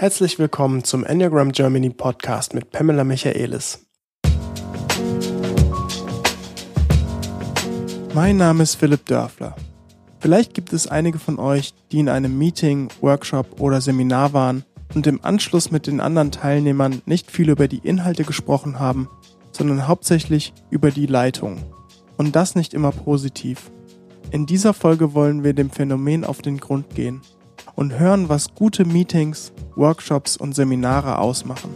Herzlich willkommen zum Enneagram Germany Podcast mit Pamela Michaelis. Mein Name ist Philipp Dörfler. Vielleicht gibt es einige von euch, die in einem Meeting, Workshop oder Seminar waren und im Anschluss mit den anderen Teilnehmern nicht viel über die Inhalte gesprochen haben, sondern hauptsächlich über die Leitung. Und das nicht immer positiv. In dieser Folge wollen wir dem Phänomen auf den Grund gehen und hören, was gute Meetings, Workshops und Seminare ausmachen.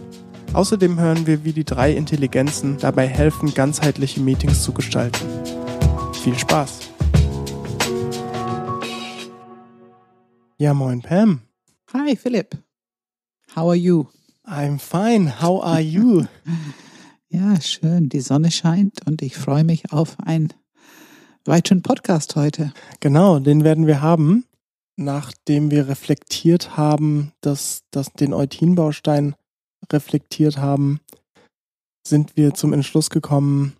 Außerdem hören wir, wie die drei Intelligenzen dabei helfen, ganzheitliche Meetings zu gestalten. Viel Spaß! Ja, moin Pam. Hi Philipp. How are you? I'm fine. How are you? ja, schön. Die Sonne scheint und ich freue mich auf einen weiteren Podcast heute. Genau, den werden wir haben nachdem wir reflektiert haben, dass, dass den Eutin-Baustein reflektiert haben, sind wir zum Entschluss gekommen,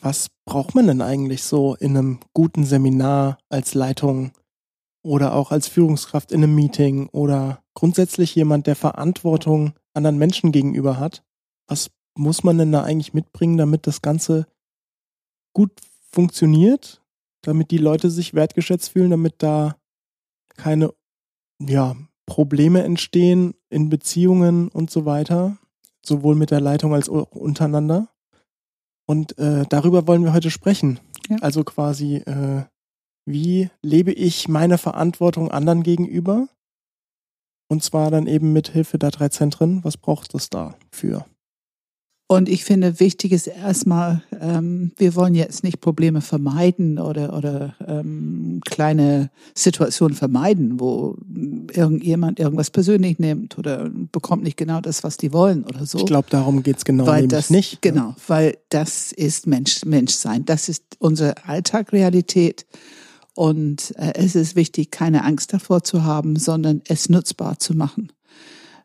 was braucht man denn eigentlich so in einem guten Seminar als Leitung oder auch als Führungskraft in einem Meeting oder grundsätzlich jemand, der Verantwortung anderen Menschen gegenüber hat? Was muss man denn da eigentlich mitbringen, damit das Ganze gut funktioniert, damit die Leute sich wertgeschätzt fühlen, damit da keine ja, Probleme entstehen in Beziehungen und so weiter, sowohl mit der Leitung als auch untereinander. Und äh, darüber wollen wir heute sprechen. Ja. Also quasi, äh, wie lebe ich meine Verantwortung anderen gegenüber? Und zwar dann eben mit Hilfe der drei Zentren. Was braucht es da für? Und ich finde, wichtig ist erstmal, ähm, wir wollen jetzt nicht Probleme vermeiden oder, oder ähm, kleine Situationen vermeiden, wo irgendjemand irgendwas persönlich nimmt oder bekommt nicht genau das, was die wollen oder so. Ich glaube, darum geht's genau weil das, nicht. Ne? Genau, weil das ist Mensch, Menschsein. Das ist unsere Alltagrealität. Und äh, es ist wichtig, keine Angst davor zu haben, sondern es nutzbar zu machen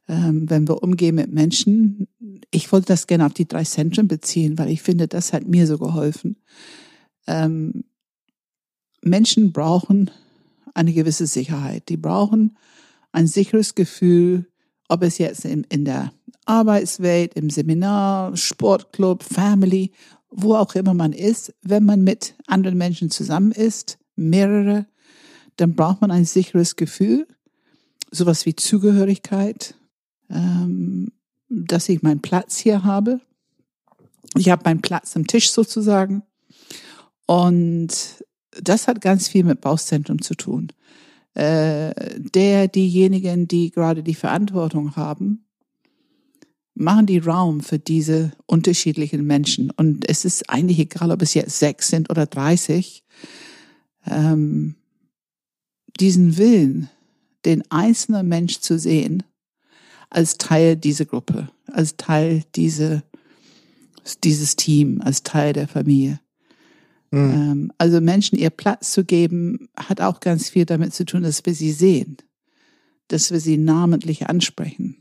ähm, wenn wir umgehen mit Menschen. Ich wollte das gerne auf die drei Zentren beziehen, weil ich finde, das hat mir so geholfen. Ähm, Menschen brauchen eine gewisse Sicherheit. Die brauchen ein sicheres Gefühl, ob es jetzt in, in der Arbeitswelt, im Seminar, Sportclub, Family, wo auch immer man ist, wenn man mit anderen Menschen zusammen ist, mehrere, dann braucht man ein sicheres Gefühl, sowas wie Zugehörigkeit, ähm, dass ich meinen Platz hier habe. Ich habe meinen Platz am Tisch sozusagen. Und das hat ganz viel mit Bauchzentrum zu tun. Äh, der, diejenigen, die gerade die Verantwortung haben, machen die Raum für diese unterschiedlichen Menschen. Und es ist eigentlich egal, ob es jetzt sechs sind oder dreißig. Ähm, diesen Willen, den einzelnen Mensch zu sehen als Teil dieser Gruppe, als Teil diese, dieses Team, als Teil der Familie. Mhm. also Menschen ihr Platz zu geben, hat auch ganz viel damit zu tun, dass wir sie sehen, dass wir sie namentlich ansprechen.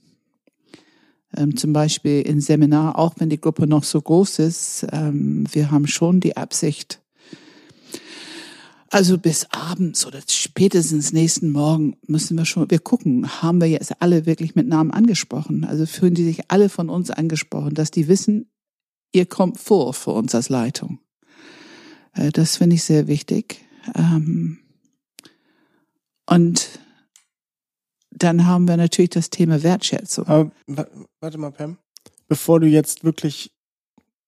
Ähm, zum Beispiel im Seminar, auch wenn die Gruppe noch so groß ist, ähm, wir haben schon die Absicht, also bis abends oder spätestens nächsten Morgen müssen wir schon, wir gucken, haben wir jetzt alle wirklich mit Namen angesprochen? Also fühlen die sich alle von uns angesprochen, dass die wissen, ihr kommt vor für uns als Leitung. Äh, das finde ich sehr wichtig. Ähm, und dann haben wir natürlich das Thema Wertschätzung. Aber, warte mal, Pam. Bevor du jetzt wirklich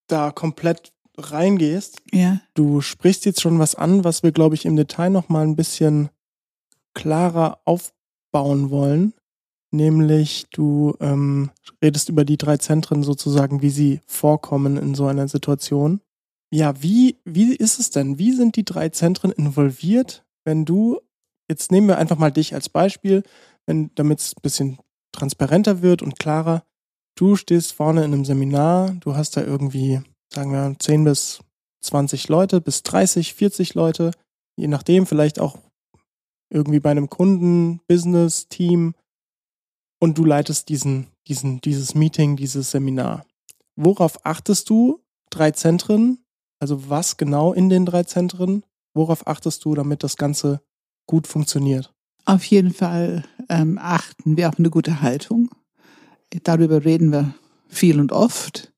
da komplett reingehst, ja. du sprichst jetzt schon was an, was wir, glaube ich, im Detail noch mal ein bisschen klarer aufbauen wollen. Nämlich, du ähm, redest über die drei Zentren sozusagen, wie sie vorkommen in so einer Situation. Ja, wie, wie ist es denn? Wie sind die drei Zentren involviert, wenn du, jetzt nehmen wir einfach mal dich als Beispiel, wenn, damit es ein bisschen transparenter wird und klarer, du stehst vorne in einem Seminar, du hast da irgendwie sagen wir 10 bis 20 Leute, bis 30, 40 Leute, je nachdem, vielleicht auch irgendwie bei einem Kunden, Business, Team und du leitest diesen, diesen, dieses Meeting, dieses Seminar. Worauf achtest du? Drei Zentren, also was genau in den drei Zentren? Worauf achtest du, damit das Ganze gut funktioniert? Auf jeden Fall ähm, achten wir auf eine gute Haltung. darüber reden wir viel und oft.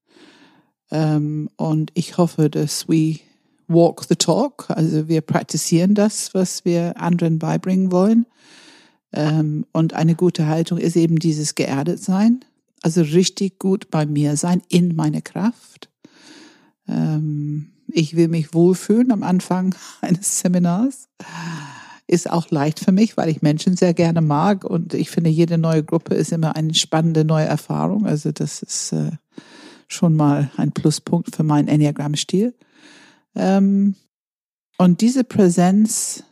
Ähm, und ich hoffe, dass we walk the talk, also wir praktizieren das, was wir anderen beibringen wollen. Ähm, und eine gute Haltung ist eben dieses geerdet sein, also richtig gut bei mir sein, in meine Kraft. Ähm, ich will mich wohlfühlen am Anfang eines Seminars. Ist auch leicht für mich, weil ich Menschen sehr gerne mag und ich finde, jede neue Gruppe ist immer eine spannende neue Erfahrung. Also das ist äh, schon mal ein Pluspunkt für meinen Enneagramm-Stil. Ähm, und diese Präsenz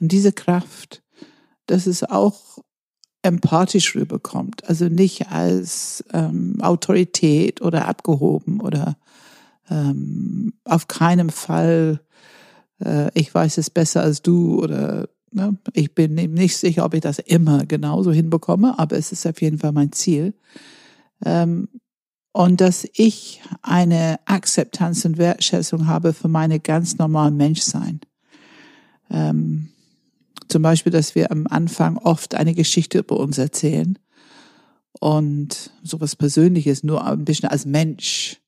und diese Kraft, dass es auch empathisch rüberkommt. Also nicht als ähm, Autorität oder abgehoben oder ähm, auf keinem Fall, äh, ich weiß es besser als du oder ne, ich bin eben nicht sicher, ob ich das immer genauso hinbekomme, aber es ist auf jeden Fall mein Ziel. Ähm, und dass ich eine Akzeptanz und Wertschätzung habe für meine ganz normalen Menschsein. Ähm, zum Beispiel, dass wir am Anfang oft eine Geschichte über uns erzählen und sowas Persönliches, nur ein bisschen als Mensch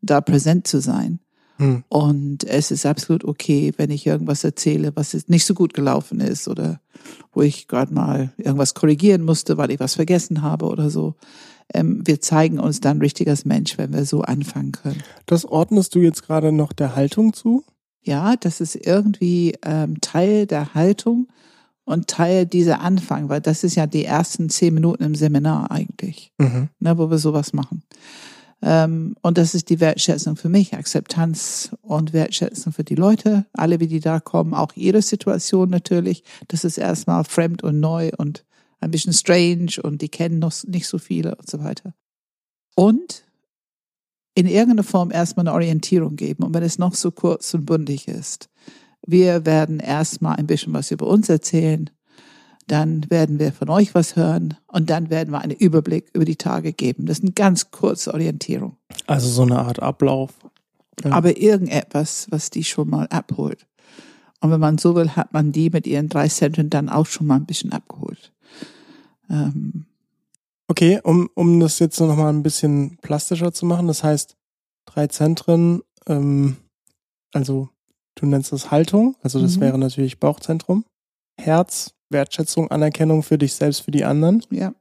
da präsent zu sein. Hm. Und es ist absolut okay, wenn ich irgendwas erzähle, was nicht so gut gelaufen ist oder wo ich gerade mal irgendwas korrigieren musste, weil ich was vergessen habe oder so. Ähm, wir zeigen uns dann richtig als Mensch, wenn wir so anfangen können. Das ordnest du jetzt gerade noch der Haltung zu? Ja, das ist irgendwie ähm, Teil der Haltung und Teil dieser Anfang, weil das ist ja die ersten zehn Minuten im Seminar eigentlich, mhm. ne, wo wir sowas machen. Ähm, und das ist die Wertschätzung für mich, Akzeptanz und Wertschätzung für die Leute, alle, wie die da kommen, auch ihre Situation natürlich. Das ist erstmal fremd und neu und ein bisschen strange und die kennen noch nicht so viele und so weiter. Und in irgendeiner Form erstmal eine Orientierung geben. Und wenn es noch so kurz und bundig ist, wir werden erstmal ein bisschen was über uns erzählen dann werden wir von euch was hören und dann werden wir einen Überblick über die Tage geben. Das ist eine ganz kurze Orientierung. Also so eine Art Ablauf. Ja. Aber irgendetwas, was die schon mal abholt. Und wenn man so will, hat man die mit ihren drei Zentren dann auch schon mal ein bisschen abgeholt. Ähm okay, um, um das jetzt noch mal ein bisschen plastischer zu machen, das heißt, drei Zentren, ähm, also du nennst das Haltung, also das mhm. wäre natürlich Bauchzentrum, Herz, Wertschätzung, Anerkennung für dich selbst, für die anderen. Ja.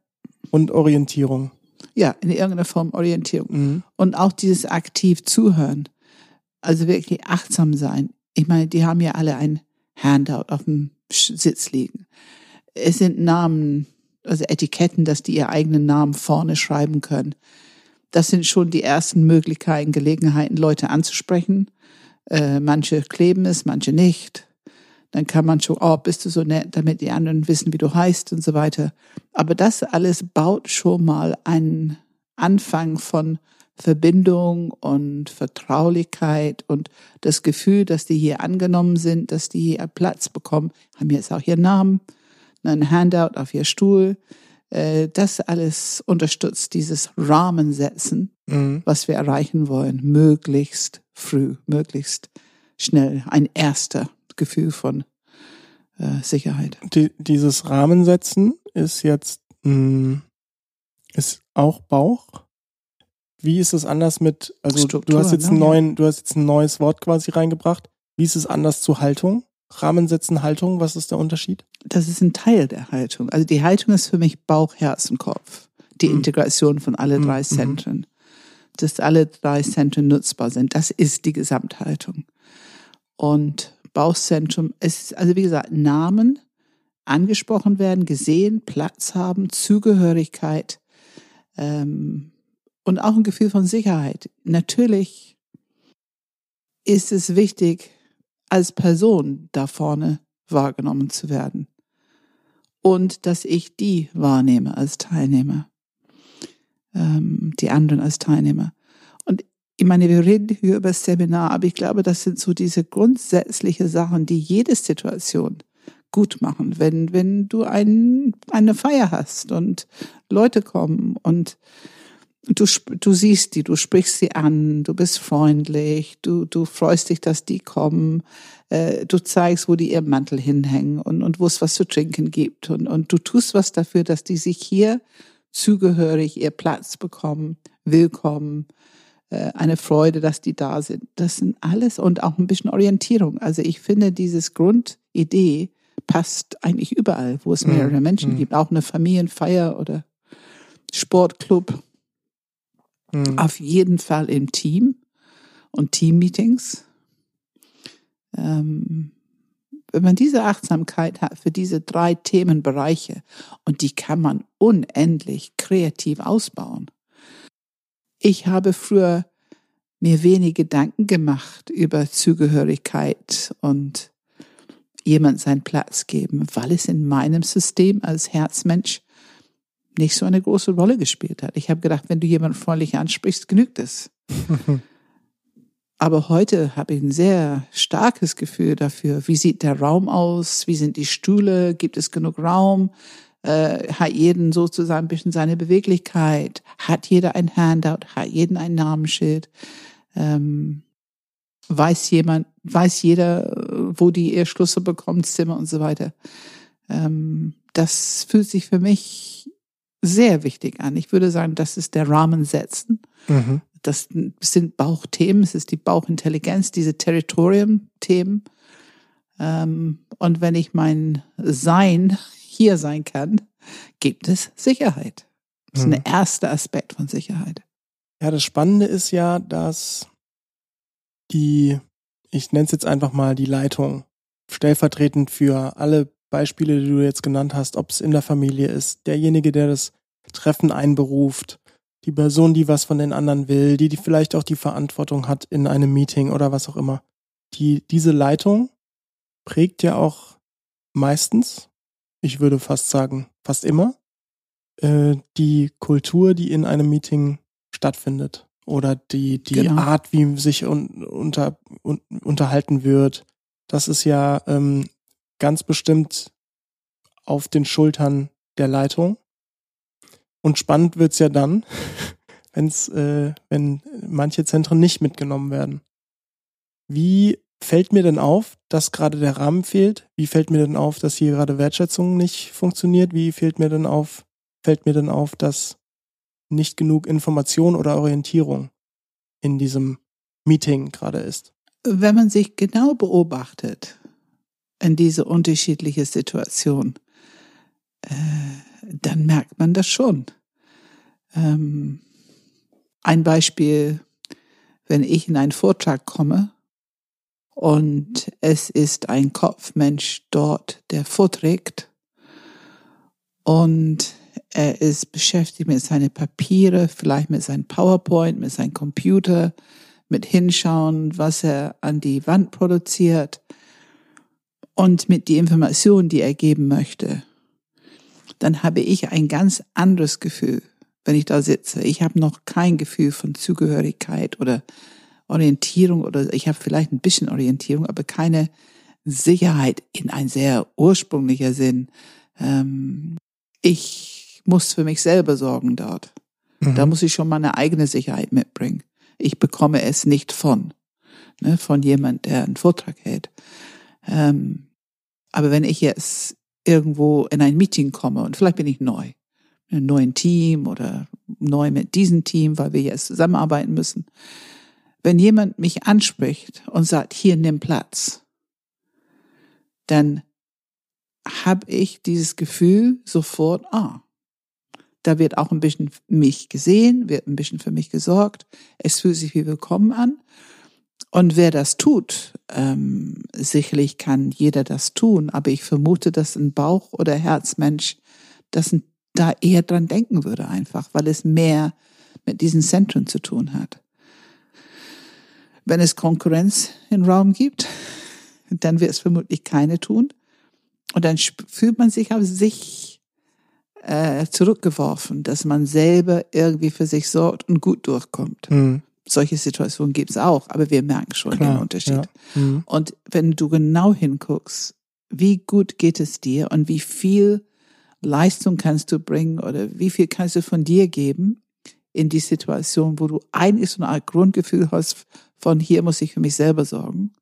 Und Orientierung. Ja, in irgendeiner Form Orientierung. Mhm. Und auch dieses aktiv zuhören. Also wirklich achtsam sein. Ich meine, die haben ja alle ein Handout auf dem Sitz liegen. Es sind Namen, also Etiketten, dass die ihr eigenen Namen vorne schreiben können. Das sind schon die ersten Möglichkeiten, Gelegenheiten, Leute anzusprechen. Äh, manche kleben es, manche nicht dann kann man schon, oh, bist du so nett, damit die anderen wissen, wie du heißt und so weiter. Aber das alles baut schon mal einen Anfang von Verbindung und Vertraulichkeit und das Gefühl, dass die hier angenommen sind, dass die hier Platz bekommen, haben jetzt auch ihren Namen, ein Handout auf ihr Stuhl. Äh, das alles unterstützt dieses Rahmensetzen, mhm. was wir erreichen wollen, möglichst früh, möglichst schnell, ein erster Gefühl von äh, Sicherheit. Die, dieses Rahmensetzen ist jetzt mh, hm, ist auch Bauch. Wie ist es anders mit, also Struktur, du hast jetzt ne? einen neuen, du hast jetzt ein neues Wort quasi reingebracht. Wie ist es anders zu Haltung? Rahmensetzen, Haltung, was ist der Unterschied? Das ist ein Teil der Haltung. Also die Haltung ist für mich Bauch, Herz und Kopf. Die mhm. Integration von alle drei mhm. Zentren. Dass alle drei Zentren nutzbar sind. Das ist die Gesamthaltung. Und Bauchzentrum. Es ist also wie gesagt Namen angesprochen werden, gesehen, Platz haben, Zugehörigkeit ähm, und auch ein Gefühl von Sicherheit. Natürlich ist es wichtig, als Person da vorne wahrgenommen zu werden und dass ich die wahrnehme als Teilnehmer, ähm, die anderen als Teilnehmer ich meine, wir reden hier über das Seminar, aber ich glaube, das sind so diese grundsätzliche Sachen, die jede Situation gut machen. Wenn, wenn du ein, eine Feier hast und Leute kommen und du, du siehst die, du sprichst sie an, du bist freundlich, du, du freust dich, dass die kommen, äh, du zeigst, wo die ihren Mantel hinhängen und, und wo es was zu trinken gibt und, und du tust was dafür, dass die sich hier zugehörig, ihr Platz bekommen, willkommen, äh, eine Freude, dass die da sind. Das sind alles und auch ein bisschen Orientierung. Also ich finde, dieses Grundidee passt eigentlich überall, wo es mehrere mm, Menschen mm. gibt. Auch eine Familienfeier oder Sportclub. Mm. Auf jeden Fall im Team und Teammeetings. Ähm, wenn man diese Achtsamkeit hat für diese drei Themenbereiche und die kann man unendlich kreativ ausbauen. Ich habe früher mir wenig Gedanken gemacht über Zugehörigkeit und jemand seinen Platz geben, weil es in meinem System als Herzmensch nicht so eine große Rolle gespielt hat. Ich habe gedacht, wenn du jemanden freundlich ansprichst, genügt es. Aber heute habe ich ein sehr starkes Gefühl dafür. Wie sieht der Raum aus? Wie sind die Stühle? Gibt es genug Raum? Äh, hat jeden sozusagen ein bisschen seine Beweglichkeit? Hat jeder ein Handout? Hat jeden ein Namensschild? Ähm, weiß jemand, weiß jeder, wo die ihr Schlüssel bekommt, Zimmer und so weiter. Ähm, das fühlt sich für mich sehr wichtig an. Ich würde sagen, das ist der Rahmen setzen. Mhm das sind Bauchthemen, es ist die Bauchintelligenz, diese Territorium-Themen. Ähm, und wenn ich mein Sein hier sein kann, gibt es Sicherheit. Das ist hm. der erste Aspekt von Sicherheit. Ja, das Spannende ist ja, dass die, ich nenne es jetzt einfach mal die Leitung, stellvertretend für alle Beispiele, die du jetzt genannt hast, ob es in der Familie ist, derjenige, der das Treffen einberuft, die Person, die was von den anderen will, die, die vielleicht auch die Verantwortung hat in einem Meeting oder was auch immer. Die, diese Leitung prägt ja auch meistens, ich würde fast sagen, fast immer, äh, die Kultur, die in einem Meeting stattfindet. Oder die, die genau. Art, wie sich un, unter, un, unterhalten wird. Das ist ja ähm, ganz bestimmt auf den Schultern der Leitung. Und spannend wird's ja dann, wenn's, äh, wenn manche Zentren nicht mitgenommen werden. Wie fällt mir denn auf, dass gerade der Rahmen fehlt? Wie fällt mir denn auf, dass hier gerade Wertschätzung nicht funktioniert? Wie fällt mir denn auf, fällt mir denn auf, dass nicht genug Information oder Orientierung in diesem Meeting gerade ist? Wenn man sich genau beobachtet in diese unterschiedliche Situation, äh, dann merkt man das schon. Ähm, ein Beispiel, wenn ich in einen Vortrag komme und es ist ein Kopfmensch dort, der vorträgt und er ist beschäftigt mit seinen Papiere, vielleicht mit seinem PowerPoint, mit seinem Computer, mit Hinschauen, was er an die Wand produziert und mit die Informationen, die er geben möchte dann habe ich ein ganz anderes Gefühl, wenn ich da sitze. Ich habe noch kein Gefühl von Zugehörigkeit oder Orientierung oder ich habe vielleicht ein bisschen Orientierung, aber keine Sicherheit in ein sehr ursprünglicher Sinn. Ähm, ich muss für mich selber sorgen dort. Mhm. Da muss ich schon meine eigene Sicherheit mitbringen. Ich bekomme es nicht von, ne, von jemand, der einen Vortrag hält. Ähm, aber wenn ich jetzt irgendwo in ein Meeting komme und vielleicht bin ich neu, in einem neuen Team oder neu mit diesem Team, weil wir jetzt zusammenarbeiten müssen. Wenn jemand mich anspricht und sagt, hier nimm Platz, dann habe ich dieses Gefühl sofort, ah, da wird auch ein bisschen mich gesehen, wird ein bisschen für mich gesorgt, es fühlt sich wie willkommen an und wer das tut, ähm, sicherlich kann jeder das tun, aber ich vermute, dass ein Bauch- oder Herzmensch das da eher dran denken würde einfach, weil es mehr mit diesen Zentren zu tun hat. Wenn es Konkurrenz im Raum gibt, dann wird es vermutlich keine tun. Und dann fühlt man sich auf sich äh, zurückgeworfen, dass man selber irgendwie für sich sorgt und gut durchkommt. Mhm solche Situationen gibt es auch, aber wir merken schon Klar, den Unterschied. Ja. Mhm. Und wenn du genau hinguckst, wie gut geht es dir und wie viel Leistung kannst du bringen oder wie viel kannst du von dir geben in die Situation, wo du eigentlich so eine Art Grundgefühl hast, von hier muss ich für mich selber sorgen.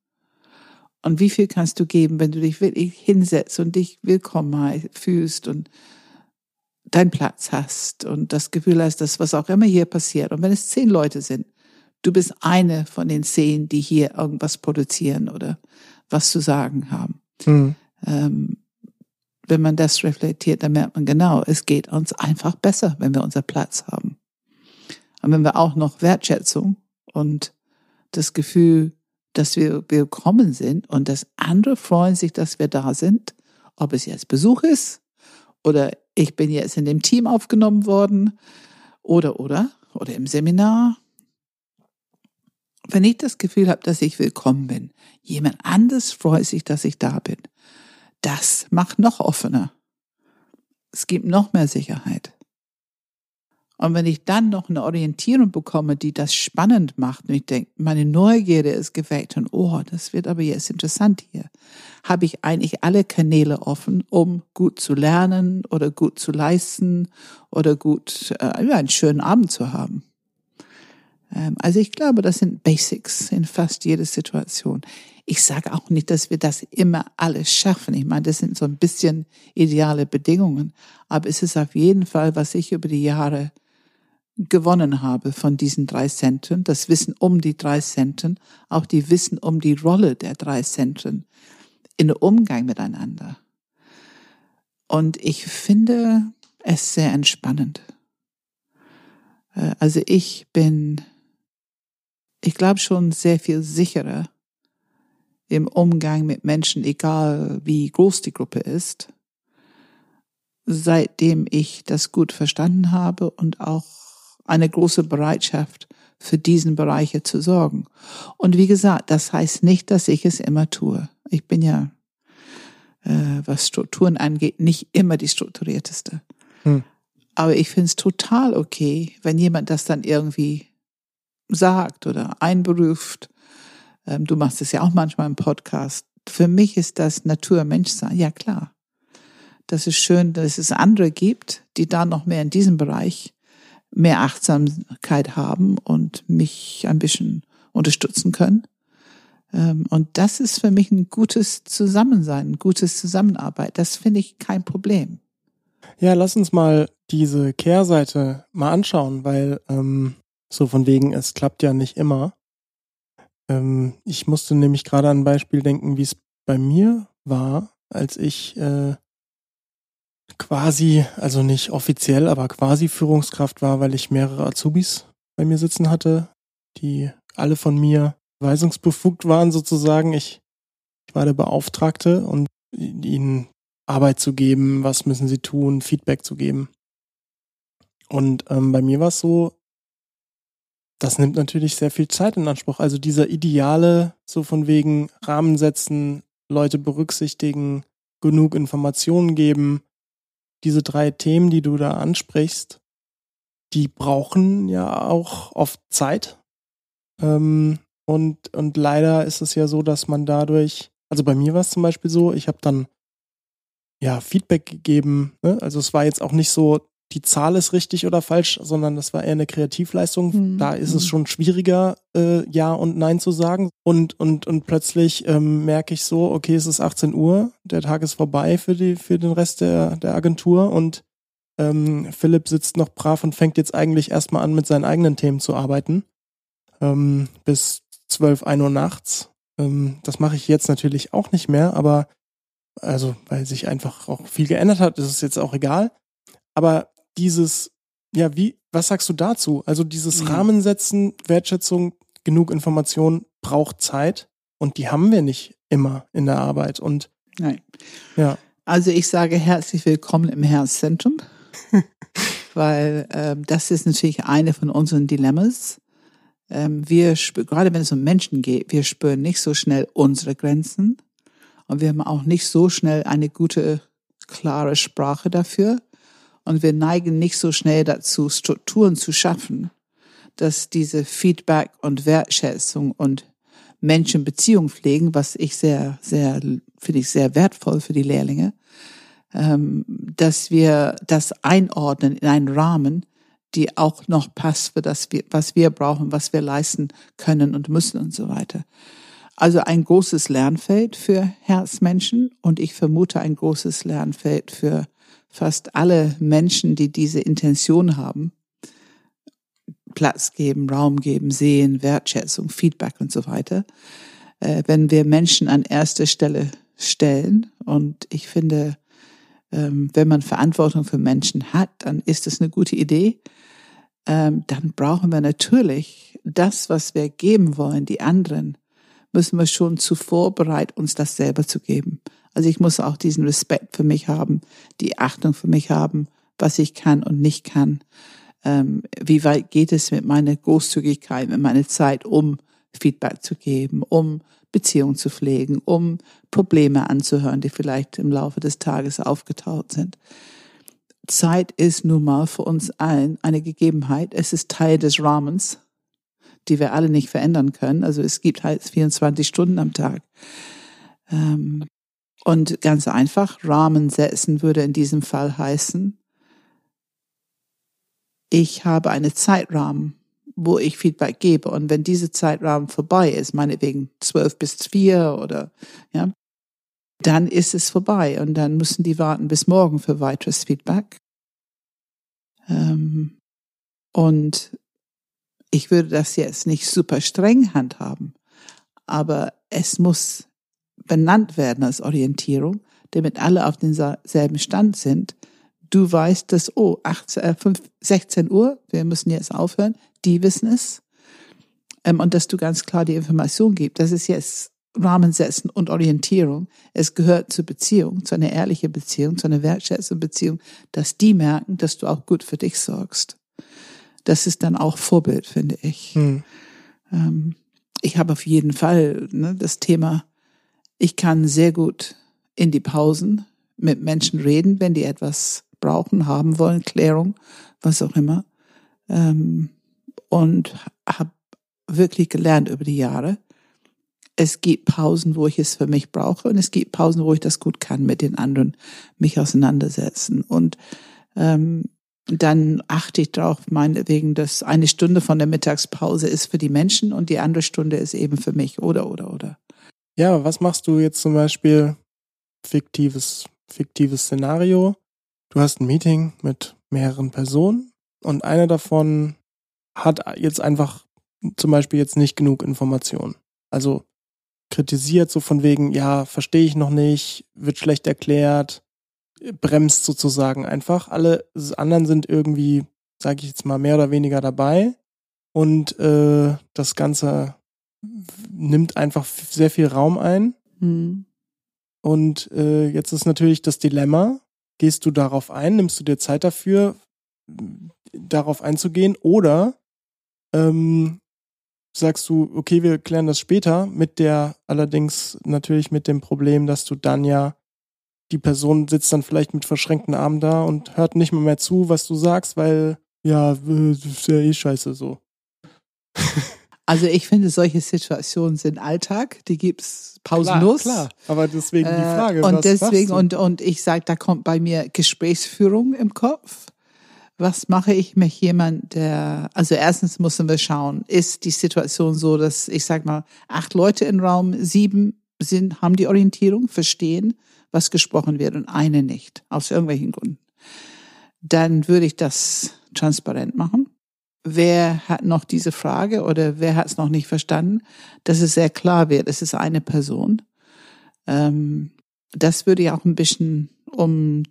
Und wie viel kannst du geben, wenn du dich wirklich hinsetzt und dich willkommen fühlst und deinen Platz hast und das Gefühl hast, dass was auch immer hier passiert, und wenn es zehn Leute sind, du bist eine von den zehn, die hier irgendwas produzieren oder was zu sagen haben. Mhm. Ähm, wenn man das reflektiert, dann merkt man genau, es geht uns einfach besser, wenn wir unser Platz haben. Und wenn wir auch noch Wertschätzung und das Gefühl, dass wir willkommen sind und dass andere freuen sich, dass wir da sind, ob es jetzt Besuch ist oder ich bin jetzt in dem Team aufgenommen worden oder oder oder im Seminar. Wenn ich das Gefühl habe, dass ich willkommen bin, jemand anders freut sich, dass ich da bin, das macht noch offener. Es gibt noch mehr Sicherheit. Und wenn ich dann noch eine Orientierung bekomme, die das spannend macht, und ich denke, meine Neugierde ist geweckt und oh, das wird aber jetzt interessant hier, habe ich eigentlich alle Kanäle offen, um gut zu lernen oder gut zu leisten oder gut äh, einen schönen Abend zu haben. Ähm, also ich glaube, das sind Basics in fast jeder Situation. Ich sage auch nicht, dass wir das immer alles schaffen. Ich meine, das sind so ein bisschen ideale Bedingungen. Aber es ist auf jeden Fall, was ich über die Jahre gewonnen habe von diesen drei Zentren, das Wissen um die drei Zentren, auch die Wissen um die Rolle der drei Zentren in der Umgang miteinander. Und ich finde es sehr entspannend. Äh, also ich bin, ich glaube schon sehr viel sicherer im Umgang mit Menschen, egal wie groß die Gruppe ist, seitdem ich das gut verstanden habe und auch eine große Bereitschaft, für diesen Bereiche zu sorgen. Und wie gesagt, das heißt nicht, dass ich es immer tue. Ich bin ja, äh, was Strukturen angeht, nicht immer die strukturierteste. Hm. Aber ich finde es total okay, wenn jemand das dann irgendwie sagt oder einberuft. Ähm, du machst es ja auch manchmal im Podcast. Für mich ist das Natur Menschsein. Ja, klar. Das ist schön, dass es andere gibt, die da noch mehr in diesem Bereich mehr Achtsamkeit haben und mich ein bisschen unterstützen können. Ähm, und das ist für mich ein gutes Zusammensein, ein gutes Zusammenarbeit. Das finde ich kein Problem. Ja, lass uns mal diese Kehrseite mal anschauen, weil ähm, so von wegen, es klappt ja nicht immer. Ähm, ich musste nämlich gerade an ein Beispiel denken, wie es bei mir war, als ich äh, quasi, also nicht offiziell, aber quasi Führungskraft war, weil ich mehrere Azubis bei mir sitzen hatte, die alle von mir weisungsbefugt waren sozusagen. Ich, ich war der Beauftragte und ihnen Arbeit zu geben, was müssen sie tun, Feedback zu geben. Und ähm, bei mir war es so, das nimmt natürlich sehr viel Zeit in Anspruch. Also dieser Ideale, so von wegen Rahmen setzen, Leute berücksichtigen, genug Informationen geben, diese drei Themen, die du da ansprichst, die brauchen ja auch oft Zeit. Ähm, und, und leider ist es ja so, dass man dadurch, also bei mir war es zum Beispiel so, ich habe dann ja Feedback gegeben. Ne? Also es war jetzt auch nicht so, die Zahl ist richtig oder falsch, sondern das war eher eine Kreativleistung. Mhm. Da ist es mhm. schon schwieriger, äh, Ja und Nein zu sagen. Und, und, und plötzlich ähm, merke ich so, okay, es ist 18 Uhr, der Tag ist vorbei für, die, für den Rest der, der Agentur und ähm, Philipp sitzt noch brav und fängt jetzt eigentlich erstmal an, mit seinen eigenen Themen zu arbeiten. Ähm, bis 12, 1 Uhr nachts. Ähm, das mache ich jetzt natürlich auch nicht mehr, aber also, weil sich einfach auch viel geändert hat, ist es jetzt auch egal. Aber dieses, ja, wie, was sagst du dazu? Also dieses mhm. Rahmen setzen, Wertschätzung, genug Information braucht Zeit und die haben wir nicht immer in der Arbeit und Nein. Ja. Also ich sage herzlich willkommen im Herzzentrum, weil ähm, das ist natürlich eine von unseren Dilemmas. Ähm, wir gerade wenn es um Menschen geht, wir spüren nicht so schnell unsere Grenzen und wir haben auch nicht so schnell eine gute, klare Sprache dafür. Und wir neigen nicht so schnell dazu, Strukturen zu schaffen, dass diese Feedback und Wertschätzung und Menschenbeziehung pflegen, was ich sehr, sehr, finde ich sehr wertvoll für die Lehrlinge, ähm, dass wir das einordnen in einen Rahmen, die auch noch passt für das, was wir brauchen, was wir leisten können und müssen und so weiter. Also ein großes Lernfeld für Herzmenschen und ich vermute ein großes Lernfeld für fast alle Menschen, die diese Intention haben, Platz geben, Raum geben, sehen, Wertschätzung, Feedback und so weiter, äh, wenn wir Menschen an erste Stelle stellen. Und ich finde, ähm, wenn man Verantwortung für Menschen hat, dann ist das eine gute Idee. Ähm, dann brauchen wir natürlich das, was wir geben wollen, die anderen, müssen wir schon zuvor bereit, uns das selber zu geben. Also ich muss auch diesen Respekt für mich haben, die Achtung für mich haben, was ich kann und nicht kann. Ähm, wie weit geht es mit meiner Großzügigkeit, mit meiner Zeit, um Feedback zu geben, um Beziehungen zu pflegen, um Probleme anzuhören, die vielleicht im Laufe des Tages aufgetaucht sind. Zeit ist nun mal für uns allen eine Gegebenheit. Es ist Teil des Rahmens, die wir alle nicht verändern können. Also es gibt halt 24 Stunden am Tag. Ähm, und ganz einfach, Rahmen setzen würde in diesem Fall heißen, ich habe einen Zeitrahmen, wo ich Feedback gebe. Und wenn diese Zeitrahmen vorbei ist, meinetwegen zwölf bis vier oder, ja, dann ist es vorbei und dann müssen die warten bis morgen für weiteres Feedback. Ähm, und ich würde das jetzt nicht super streng handhaben, aber es muss benannt werden als Orientierung, damit alle auf demselben Stand sind. Du weißt, dass, oh, 18, äh, 5, 16 Uhr, wir müssen jetzt aufhören, die wissen es. Ähm, und dass du ganz klar die Information gibst. Das ist jetzt Rahmen setzen und Orientierung. Es gehört zur Beziehung, zu einer ehrlichen Beziehung, zu einer wertschätzenden Beziehung, dass die merken, dass du auch gut für dich sorgst. Das ist dann auch Vorbild, finde ich. Hm. Ähm, ich habe auf jeden Fall ne, das Thema, ich kann sehr gut in die Pausen mit Menschen reden, wenn die etwas brauchen, haben wollen, Klärung, was auch immer. Ähm, und habe wirklich gelernt über die Jahre, es gibt Pausen, wo ich es für mich brauche und es gibt Pausen, wo ich das gut kann, mit den anderen mich auseinandersetzen. Und ähm, dann achte ich darauf, meinetwegen, dass eine Stunde von der Mittagspause ist für die Menschen und die andere Stunde ist eben für mich, oder, oder, oder. Ja, was machst du jetzt zum Beispiel fiktives, fiktives Szenario? Du hast ein Meeting mit mehreren Personen und eine davon hat jetzt einfach zum Beispiel jetzt nicht genug Informationen. Also kritisiert, so von wegen, ja, verstehe ich noch nicht, wird schlecht erklärt, bremst sozusagen einfach. Alle anderen sind irgendwie, sage ich jetzt mal, mehr oder weniger dabei. Und äh, das Ganze nimmt einfach sehr viel Raum ein. Mhm. Und äh, jetzt ist natürlich das Dilemma, gehst du darauf ein, nimmst du dir Zeit dafür, darauf einzugehen, oder ähm, sagst du, okay, wir klären das später, mit der allerdings natürlich mit dem Problem, dass du dann ja, die Person sitzt dann vielleicht mit verschränkten Armen da und hört nicht mehr, mehr zu, was du sagst, weil, ja, das ist ja eh scheiße so. Also ich finde, solche Situationen sind Alltag, die gibt's pausenlos. Klar, klar. aber deswegen die äh, Frage. Äh, und deswegen, und, und ich sage, da kommt bei mir Gesprächsführung im Kopf was mache ich mit jemand, der, also erstens müssen wir schauen, ist die Situation so, dass ich sag mal, acht Leute im Raum, sieben sind, haben die Orientierung, verstehen, was gesprochen wird und eine nicht, aus irgendwelchen Gründen. Dann würde ich das transparent machen. Wer hat noch diese Frage oder wer hat es noch nicht verstanden, dass es sehr klar wird, es ist eine Person. Ähm, das würde ich auch ein bisschen, um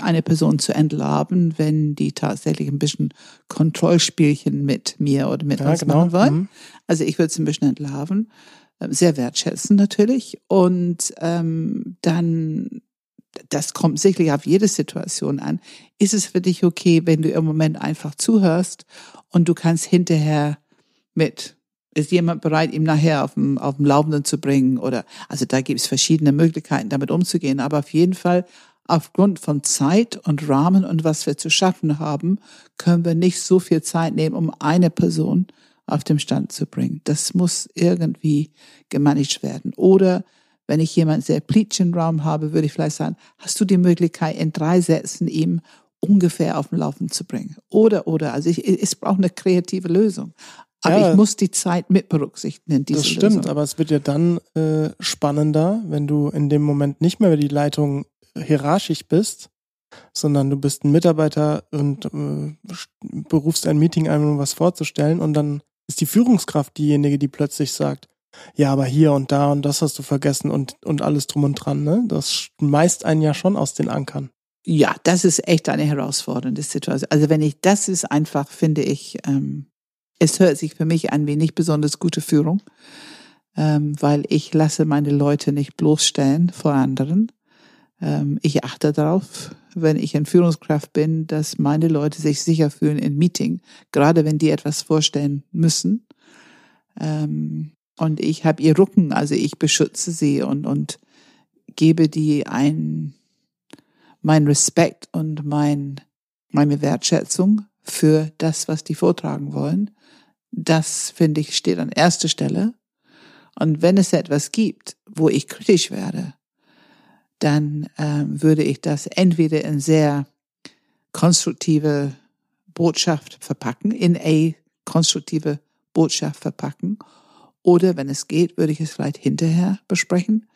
eine Person zu entlarven, wenn die tatsächlich ein bisschen Kontrollspielchen mit mir oder mit ja, uns genau. machen wollen. Mhm. Also ich würde es ein bisschen entlarven, ähm, sehr wertschätzen natürlich und ähm, dann das kommt sicherlich auf jede Situation an. Ist es für dich okay, wenn du im Moment einfach zuhörst und du kannst hinterher mit ist jemand bereit, ihm nachher auf dem, auf dem Laufenden zu bringen? Oder also da gibt es verschiedene Möglichkeiten, damit umzugehen. Aber auf jeden Fall aufgrund von Zeit und Rahmen und was wir zu schaffen haben, können wir nicht so viel Zeit nehmen, um eine Person auf dem Stand zu bringen. Das muss irgendwie gemanagt werden. Oder wenn ich jemand sehr pleatsch im Raum habe, würde ich vielleicht sagen, hast du die Möglichkeit, in drei Sätzen ihm ungefähr auf dem Laufen zu bringen? Oder, oder. Also ich, es braucht eine kreative Lösung. Aber ja, ich muss die Zeit mit berücksichtigen Das stimmt, Lösung. aber es wird ja dann äh, spannender, wenn du in dem Moment nicht mehr die Leitung hierarchisch bist, sondern du bist ein Mitarbeiter und äh, berufst ein Meeting ein, um was vorzustellen und dann ist die Führungskraft diejenige, die plötzlich sagt, ja, aber hier und da und das hast du vergessen und, und alles drum und dran, ne? Das schmeißt einen ja schon aus den Ankern. Ja, das ist echt eine herausfordernde Situation. Also wenn ich, das ist einfach, finde ich, ähm, es hört sich für mich an wie nicht besonders gute Führung, ähm, weil ich lasse meine Leute nicht bloßstellen vor anderen. Ähm, ich achte darauf, wenn ich in Führungskraft bin, dass meine Leute sich sicher fühlen in Meeting, gerade wenn die etwas vorstellen müssen. Ähm, und ich habe ihr Rücken, also ich beschütze sie und, und gebe die ein, mein Respekt und mein, meine Wertschätzung für das, was die vortragen wollen. Das, finde ich, steht an erster Stelle. Und wenn es etwas gibt, wo ich kritisch werde, dann ähm, würde ich das entweder in sehr konstruktive Botschaft verpacken, in a konstruktive Botschaft verpacken, oder wenn es geht, würde ich es vielleicht hinterher besprechen.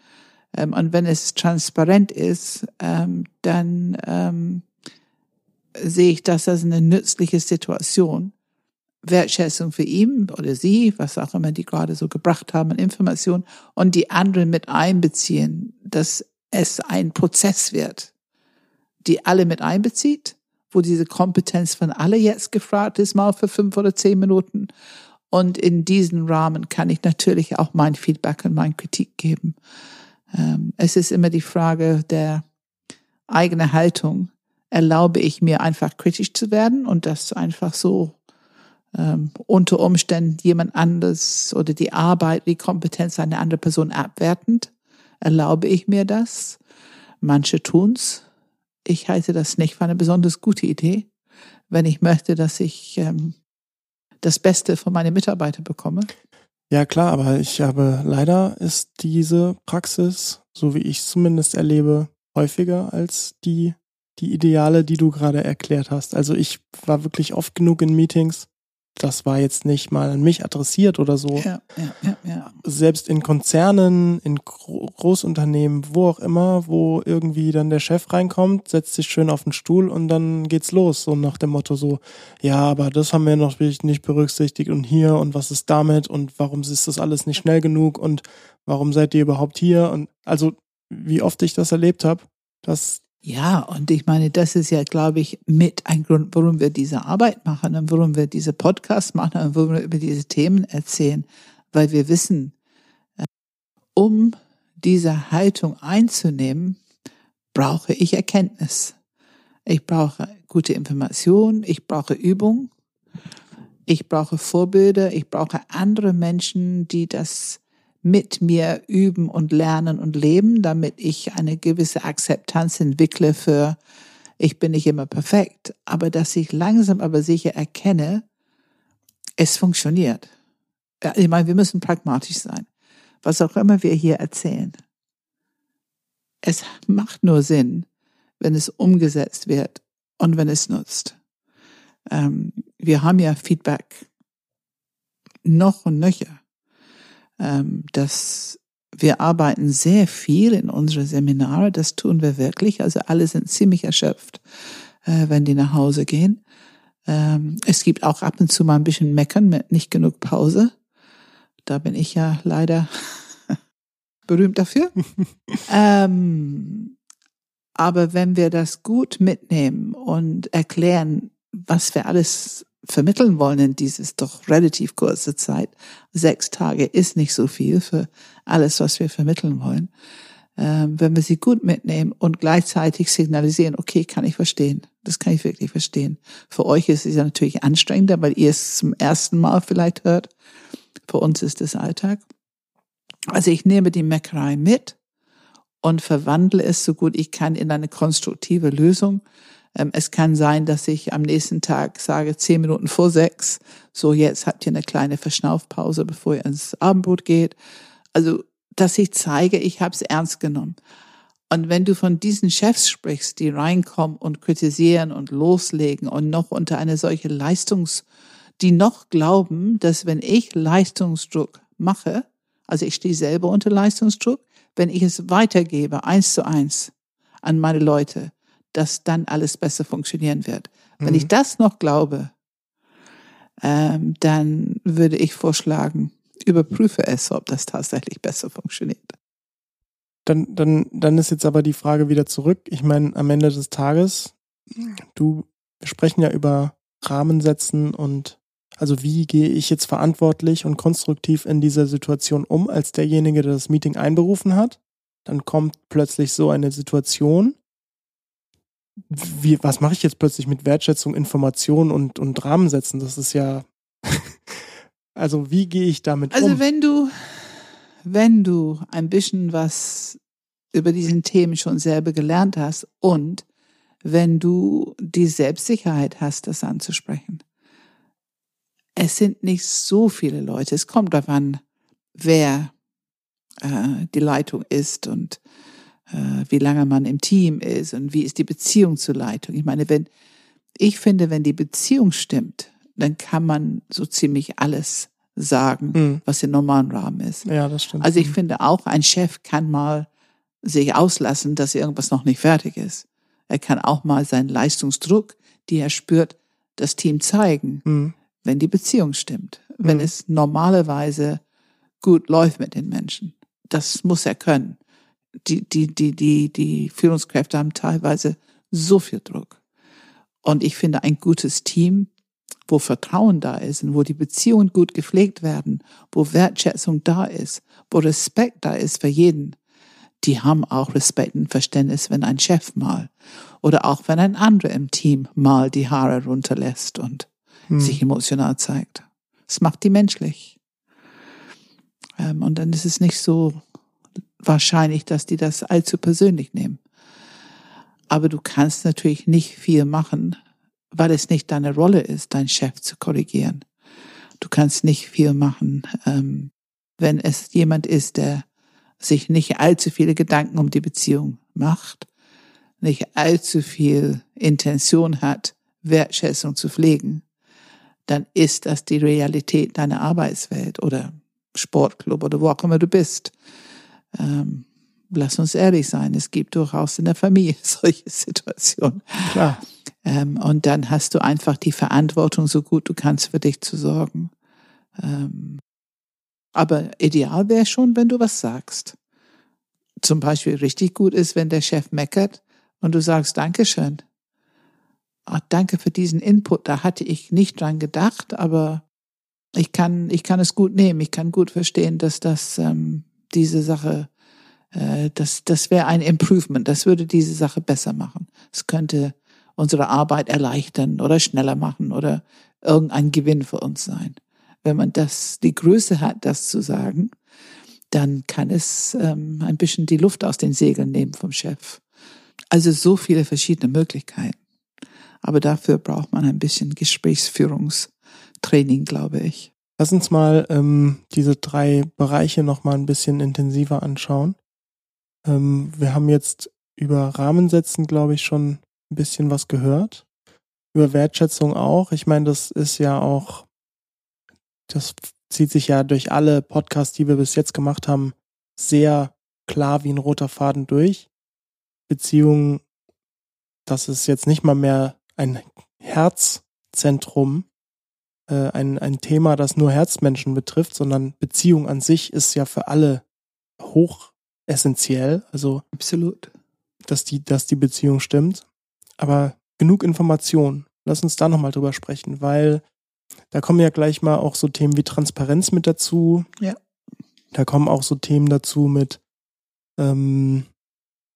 Ähm, und wenn es transparent ist, ähm, dann ähm, sehe ich das als eine nützliche Situation. Wertschätzung für ihn oder sie, was auch immer die gerade so gebracht haben an Informationen und die anderen mit einbeziehen, dass es ein Prozess wird, die alle mit einbezieht, wo diese Kompetenz von alle jetzt gefragt ist, mal für fünf oder zehn Minuten. Und in diesem Rahmen kann ich natürlich auch mein Feedback und meine Kritik geben. Ähm, es ist immer die Frage der eigenen Haltung. Erlaube ich mir einfach kritisch zu werden und das einfach so ähm, unter Umständen jemand anderes oder die Arbeit, die Kompetenz einer anderen Person abwertend? Erlaube ich mir das? Manche tun's. Ich halte das nicht für eine besonders gute Idee, wenn ich möchte, dass ich ähm, das Beste von meinen Mitarbeitern bekomme. Ja klar, aber ich habe leider ist diese Praxis, so wie ich es zumindest erlebe, häufiger als die die Ideale, die du gerade erklärt hast. Also ich war wirklich oft genug in Meetings, das war jetzt nicht mal an mich adressiert oder so. Ja, ja, ja, ja. Selbst in Konzernen, in Großunternehmen, wo auch immer, wo irgendwie dann der Chef reinkommt, setzt sich schön auf den Stuhl und dann geht's los. So nach dem Motto so, ja, aber das haben wir noch nicht berücksichtigt und hier und was ist damit und warum ist das alles nicht schnell genug und warum seid ihr überhaupt hier? Und also, wie oft ich das erlebt habe, dass ja, und ich meine, das ist ja, glaube ich, mit ein Grund, warum wir diese Arbeit machen und warum wir diese Podcasts machen und warum wir über diese Themen erzählen, weil wir wissen, äh, um diese Haltung einzunehmen, brauche ich Erkenntnis. Ich brauche gute Information, ich brauche Übung, ich brauche Vorbilder, ich brauche andere Menschen, die das mit mir üben und lernen und leben, damit ich eine gewisse Akzeptanz entwickle für, ich bin nicht immer perfekt, aber dass ich langsam aber sicher erkenne, es funktioniert. Ich meine, wir müssen pragmatisch sein. Was auch immer wir hier erzählen. Es macht nur Sinn, wenn es umgesetzt wird und wenn es nutzt. Ähm, wir haben ja Feedback noch und nöcher dass wir arbeiten sehr viel in unsere Seminare, das tun wir wirklich. Also alle sind ziemlich erschöpft, äh, wenn die nach Hause gehen. Ähm, es gibt auch ab und zu mal ein bisschen Meckern mit nicht genug Pause. Da bin ich ja leider berühmt dafür. ähm, aber wenn wir das gut mitnehmen und erklären, was wir alles vermitteln wollen in dieses doch relativ kurze Zeit. Sechs Tage ist nicht so viel für alles, was wir vermitteln wollen. Ähm, wenn wir sie gut mitnehmen und gleichzeitig signalisieren, okay, kann ich verstehen. Das kann ich wirklich verstehen. Für euch ist es ja natürlich anstrengender, weil ihr es zum ersten Mal vielleicht hört. Für uns ist es Alltag. Also ich nehme die Meckerei mit und verwandle es so gut ich kann in eine konstruktive Lösung es kann sein, dass ich am nächsten Tag sage, zehn Minuten vor sechs, so jetzt habt ihr eine kleine Verschnaufpause, bevor ihr ins Abendbrot geht. Also, dass ich zeige, ich habe es ernst genommen. Und wenn du von diesen Chefs sprichst, die reinkommen und kritisieren und loslegen und noch unter eine solche Leistungs, die noch glauben, dass wenn ich Leistungsdruck mache, also ich stehe selber unter Leistungsdruck, wenn ich es weitergebe, eins zu eins an meine Leute, dass dann alles besser funktionieren wird. Wenn Mhm. ich das noch glaube, ähm, dann würde ich vorschlagen, überprüfe es, ob das tatsächlich besser funktioniert. Dann, dann, dann ist jetzt aber die Frage wieder zurück. Ich meine, am Ende des Tages, du, wir sprechen ja über Rahmensetzen und also wie gehe ich jetzt verantwortlich und konstruktiv in dieser Situation um, als derjenige, der das Meeting einberufen hat. Dann kommt plötzlich so eine Situation. Wie, was mache ich jetzt plötzlich mit Wertschätzung, Information und, und Rahmensetzen? Das ist ja, also wie gehe ich damit Also um? wenn du, wenn du ein bisschen was über diesen Themen schon selber gelernt hast und wenn du die Selbstsicherheit hast, das anzusprechen. Es sind nicht so viele Leute. Es kommt darauf an, wer äh, die Leitung ist und wie lange man im Team ist und wie ist die Beziehung zur Leitung. Ich meine, wenn ich finde, wenn die Beziehung stimmt, dann kann man so ziemlich alles sagen, Hm. was im normalen Rahmen ist. Ja, das stimmt. Also ich finde auch, ein Chef kann mal sich auslassen, dass irgendwas noch nicht fertig ist. Er kann auch mal seinen Leistungsdruck, die er spürt, das Team zeigen, Hm. wenn die Beziehung stimmt, wenn Mhm. es normalerweise gut läuft mit den Menschen. Das muss er können. Die, die, die, die, die Führungskräfte haben teilweise so viel Druck. Und ich finde, ein gutes Team, wo Vertrauen da ist und wo die Beziehungen gut gepflegt werden, wo Wertschätzung da ist, wo Respekt da ist für jeden, die haben auch Respekt und Verständnis, wenn ein Chef mal oder auch wenn ein anderer im Team mal die Haare runterlässt und Hm. sich emotional zeigt. Es macht die menschlich. Ähm, und dann ist es nicht so wahrscheinlich, dass die das allzu persönlich nehmen. Aber du kannst natürlich nicht viel machen, weil es nicht deine Rolle ist, deinen Chef zu korrigieren. Du kannst nicht viel machen, ähm, wenn es jemand ist, der sich nicht allzu viele Gedanken um die Beziehung macht, nicht allzu viel Intention hat, Wertschätzung zu pflegen, dann ist das die Realität deiner Arbeitswelt oder Sportclub oder wo auch immer du bist. Ähm, lass uns ehrlich sein, es gibt durchaus in der Familie solche Situationen. Klar. Ähm, und dann hast du einfach die Verantwortung, so gut du kannst, für dich zu sorgen. Ähm, aber ideal wäre schon, wenn du was sagst. Zum Beispiel richtig gut ist, wenn der Chef meckert und du sagst Dankeschön. Ah, danke für diesen Input. Da hatte ich nicht dran gedacht, aber ich kann, ich kann es gut nehmen. Ich kann gut verstehen, dass das ähm, diese Sache, äh, das, das wäre ein Improvement. Das würde diese Sache besser machen. Es könnte unsere Arbeit erleichtern oder schneller machen oder irgendein Gewinn für uns sein. Wenn man das, die Größe hat, das zu sagen, dann kann es ähm, ein bisschen die Luft aus den Segeln nehmen vom Chef. Also so viele verschiedene Möglichkeiten. Aber dafür braucht man ein bisschen Gesprächsführungstraining, glaube ich. Lass uns mal ähm, diese drei Bereiche noch mal ein bisschen intensiver anschauen. Ähm, wir haben jetzt über Rahmensetzen, glaube ich, schon ein bisschen was gehört. Über Wertschätzung auch. Ich meine, das ist ja auch, das zieht sich ja durch alle Podcasts, die wir bis jetzt gemacht haben, sehr klar wie ein roter Faden durch. Beziehungen, das ist jetzt nicht mal mehr ein Herzzentrum, äh, ein, ein Thema, das nur Herzmenschen betrifft, sondern Beziehung an sich ist ja für alle hoch essentiell. Also Absolut. dass die, dass die Beziehung stimmt. Aber genug Information. Lass uns da nochmal drüber sprechen, weil da kommen ja gleich mal auch so Themen wie Transparenz mit dazu. Ja. Da kommen auch so Themen dazu mit ähm,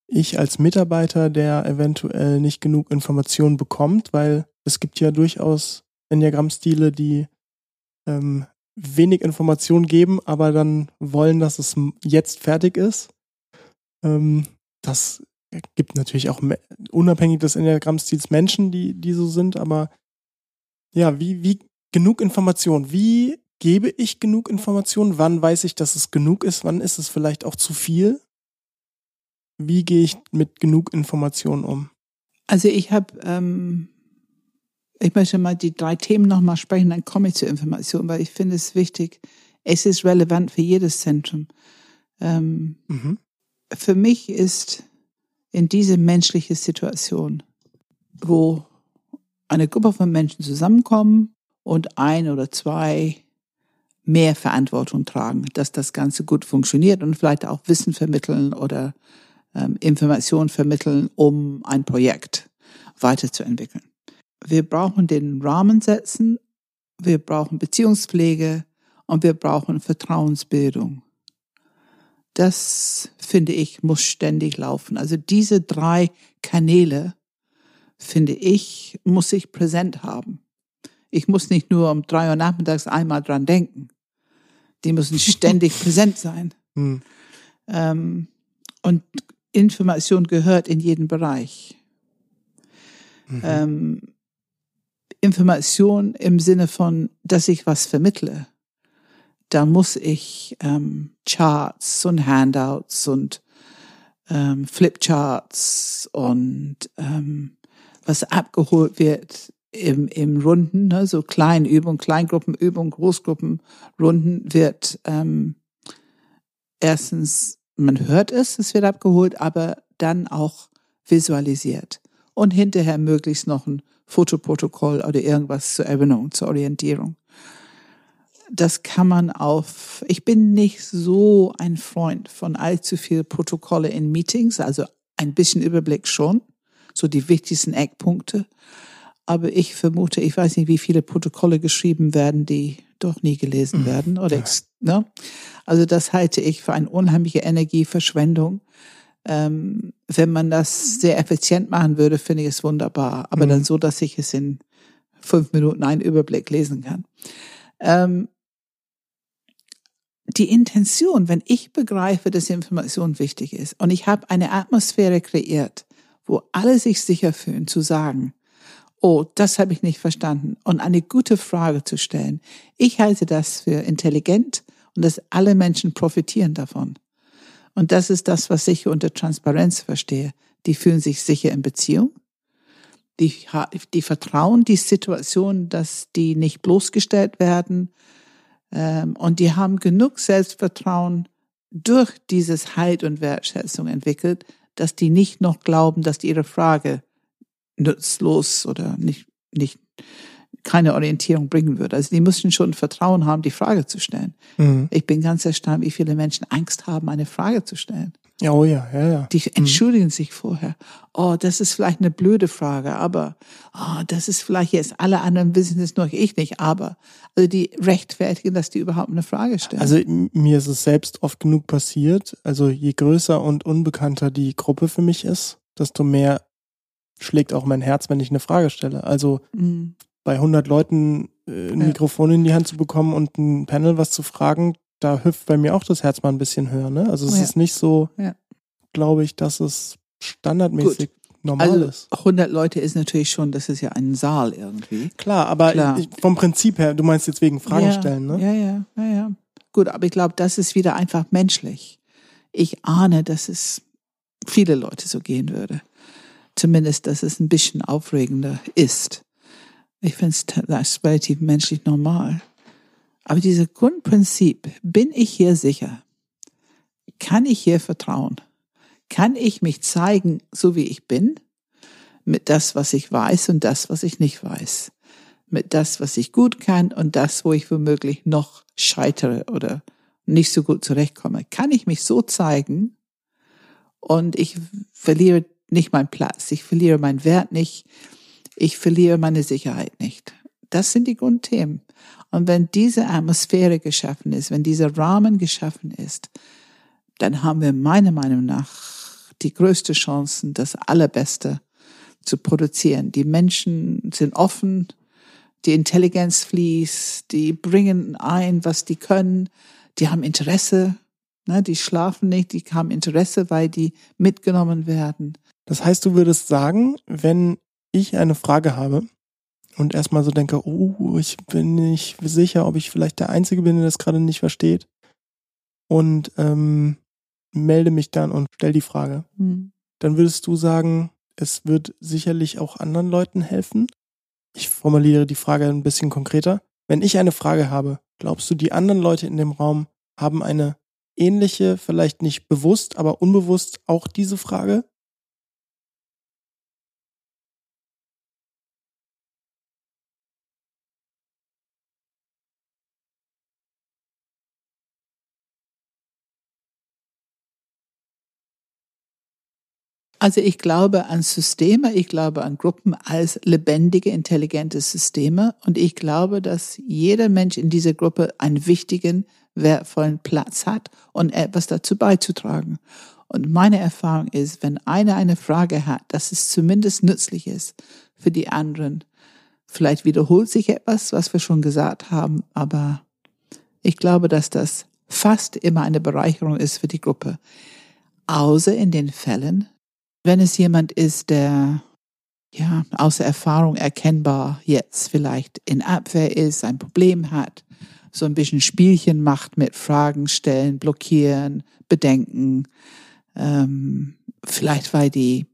ich als Mitarbeiter, der eventuell nicht genug Informationen bekommt, weil es gibt ja durchaus Enneagrammstile, die ähm, wenig Informationen geben, aber dann wollen, dass es jetzt fertig ist. Ähm, das gibt natürlich auch unabhängig des Enneagrammstils Menschen, die, die so sind, aber ja, wie, wie genug Information? Wie gebe ich genug Information? Wann weiß ich, dass es genug ist? Wann ist es vielleicht auch zu viel? Wie gehe ich mit genug Informationen um? Also ich habe, ähm, ich möchte mal die drei Themen nochmal sprechen, dann komme ich zur Information, weil ich finde es wichtig. Es ist relevant für jedes Zentrum. Ähm, Mhm. für mich ist in diese menschliche Situation wo eine Gruppe von Menschen zusammenkommen und ein oder zwei mehr Verantwortung tragen, dass das Ganze gut funktioniert und vielleicht auch Wissen vermitteln oder ähm, Informationen vermitteln, um ein Projekt weiterzuentwickeln. Wir brauchen den Rahmen setzen, wir brauchen Beziehungspflege und wir brauchen Vertrauensbildung. Das, finde ich, muss ständig laufen. Also diese drei Kanäle, finde ich, muss ich präsent haben. Ich muss nicht nur um drei Uhr nachmittags einmal dran denken. Die müssen ständig präsent sein. Hm. Ähm, und Information gehört in jeden Bereich. Mhm. Ähm, Information im Sinne von, dass ich was vermittle. Da muss ich ähm, Charts und Handouts und ähm, Flipcharts und ähm, was abgeholt wird im, im Runden, ne, so Kleinübung, Kleingruppenübung, Großgruppenrunden wird ähm, erstens, man hört es, es wird abgeholt, aber dann auch visualisiert. Und hinterher möglichst noch ein Fotoprotokoll oder irgendwas zur Erinnerung, zur Orientierung. Das kann man auf, ich bin nicht so ein Freund von allzu viel Protokolle in Meetings, also ein bisschen Überblick schon, so die wichtigsten Eckpunkte. Aber ich vermute, ich weiß nicht, wie viele Protokolle geschrieben werden, die doch nie gelesen mhm. werden. Oder ne? Also das halte ich für eine unheimliche Energieverschwendung. Ähm, wenn man das sehr effizient machen würde, finde ich es wunderbar. Aber mhm. dann so, dass ich es in fünf Minuten einen Überblick lesen kann. Ähm, die Intention, wenn ich begreife, dass Information wichtig ist und ich habe eine Atmosphäre kreiert, wo alle sich sicher fühlen zu sagen, oh, das habe ich nicht verstanden und eine gute Frage zu stellen. Ich halte das für intelligent und dass alle Menschen profitieren davon. Und das ist das, was ich unter Transparenz verstehe. Die fühlen sich sicher in Beziehung. Die, die vertrauen die Situation, dass die nicht bloßgestellt werden. Ähm, und die haben genug Selbstvertrauen durch dieses Halt und Wertschätzung entwickelt, dass die nicht noch glauben, dass ihre Frage nutzlos oder nicht, nicht keine Orientierung bringen würde. Also die müssen schon Vertrauen haben, die Frage zu stellen. Mhm. Ich bin ganz erstaunt, wie viele Menschen Angst haben, eine Frage zu stellen. Ja, oh ja, ja, ja. Die mhm. entschuldigen mhm. sich vorher. Oh, das ist vielleicht eine blöde Frage, aber oh, das ist vielleicht jetzt alle anderen wissen es nur ich nicht, aber also die rechtfertigen, dass die überhaupt eine Frage stellen. Also mir ist es selbst oft genug passiert. Also je größer und unbekannter die Gruppe für mich ist, desto mehr schlägt auch mein Herz, wenn ich eine Frage stelle. Also mhm. Bei 100 Leuten äh, ein ja. Mikrofon in die Hand zu bekommen und ein Panel was zu fragen, da hüpft bei mir auch das Herz mal ein bisschen höher. Ne? Also es ja. ist nicht so, ja. glaube ich, dass es standardmäßig Gut. normal also ist. 100 Leute ist natürlich schon, das ist ja ein Saal irgendwie. Klar, aber Klar. Ich, vom Prinzip her, du meinst jetzt wegen Fragen stellen, ne? Ja, ja, ja, ja. Gut, aber ich glaube, das ist wieder einfach menschlich. Ich ahne, dass es viele Leute so gehen würde zumindest, dass es ein bisschen aufregender ist. Ich finde es relativ menschlich normal. Aber dieses Grundprinzip, bin ich hier sicher? Kann ich hier vertrauen? Kann ich mich zeigen, so wie ich bin? Mit das, was ich weiß und das, was ich nicht weiß. Mit das, was ich gut kann und das, wo ich womöglich noch scheitere oder nicht so gut zurechtkomme. Kann ich mich so zeigen und ich verliere nicht mein Platz, ich verliere meinen Wert nicht, ich verliere meine Sicherheit nicht. Das sind die Grundthemen. Und wenn diese Atmosphäre geschaffen ist, wenn dieser Rahmen geschaffen ist, dann haben wir meiner Meinung nach die größte Chancen, das Allerbeste zu produzieren. Die Menschen sind offen, die Intelligenz fließt, die bringen ein, was die können, die haben Interesse, ne, die schlafen nicht, die haben Interesse, weil die mitgenommen werden. Das heißt, du würdest sagen, wenn ich eine Frage habe und erstmal so denke, oh, ich bin nicht sicher, ob ich vielleicht der Einzige bin, der das gerade nicht versteht und ähm, melde mich dann und stell die Frage, mhm. dann würdest du sagen, es wird sicherlich auch anderen Leuten helfen. Ich formuliere die Frage ein bisschen konkreter. Wenn ich eine Frage habe, glaubst du, die anderen Leute in dem Raum haben eine ähnliche, vielleicht nicht bewusst, aber unbewusst auch diese Frage? Also ich glaube an Systeme, ich glaube an Gruppen als lebendige, intelligente Systeme und ich glaube, dass jeder Mensch in dieser Gruppe einen wichtigen, wertvollen Platz hat und etwas dazu beizutragen. Und meine Erfahrung ist, wenn einer eine Frage hat, dass es zumindest nützlich ist für die anderen. Vielleicht wiederholt sich etwas, was wir schon gesagt haben, aber ich glaube, dass das fast immer eine Bereicherung ist für die Gruppe. Außer in den Fällen, wenn es jemand ist, der ja außer Erfahrung erkennbar jetzt vielleicht in Abwehr ist, ein Problem hat, so ein bisschen Spielchen macht mit Fragen stellen, blockieren, bedenken, ähm, vielleicht weil die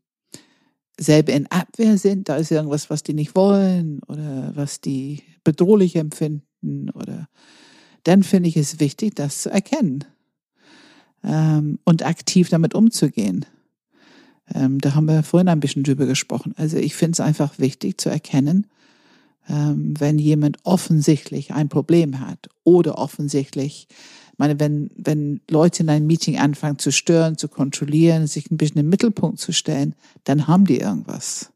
selber in Abwehr sind, da ist irgendwas, was die nicht wollen oder was die bedrohlich empfinden oder dann finde ich es wichtig, das zu erkennen ähm, und aktiv damit umzugehen. Ähm, da haben wir vorhin ein bisschen drüber gesprochen. Also ich finde es einfach wichtig zu erkennen, ähm, wenn jemand offensichtlich ein Problem hat oder offensichtlich, meine, wenn, wenn Leute in einem Meeting anfangen zu stören, zu kontrollieren, sich ein bisschen im Mittelpunkt zu stellen, dann haben die irgendwas.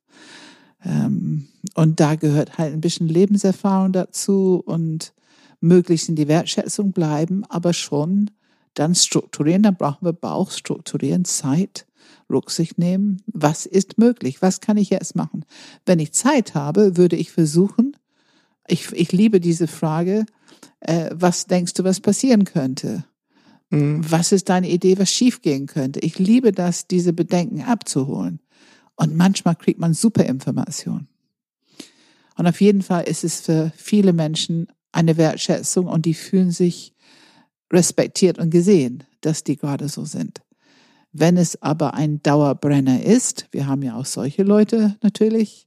Ähm, und da gehört halt ein bisschen Lebenserfahrung dazu und möglichst in die Wertschätzung bleiben, aber schon dann strukturieren, dann brauchen wir Bauch, strukturieren, Zeit, Rücksicht nehmen. Was ist möglich? Was kann ich jetzt machen? Wenn ich Zeit habe, würde ich versuchen, ich, ich liebe diese Frage, äh, was denkst du, was passieren könnte? Mhm. Was ist deine Idee, was schiefgehen könnte? Ich liebe das, diese Bedenken abzuholen. Und manchmal kriegt man super Informationen. Und auf jeden Fall ist es für viele Menschen eine Wertschätzung und die fühlen sich respektiert und gesehen, dass die gerade so sind. Wenn es aber ein Dauerbrenner ist, wir haben ja auch solche Leute natürlich,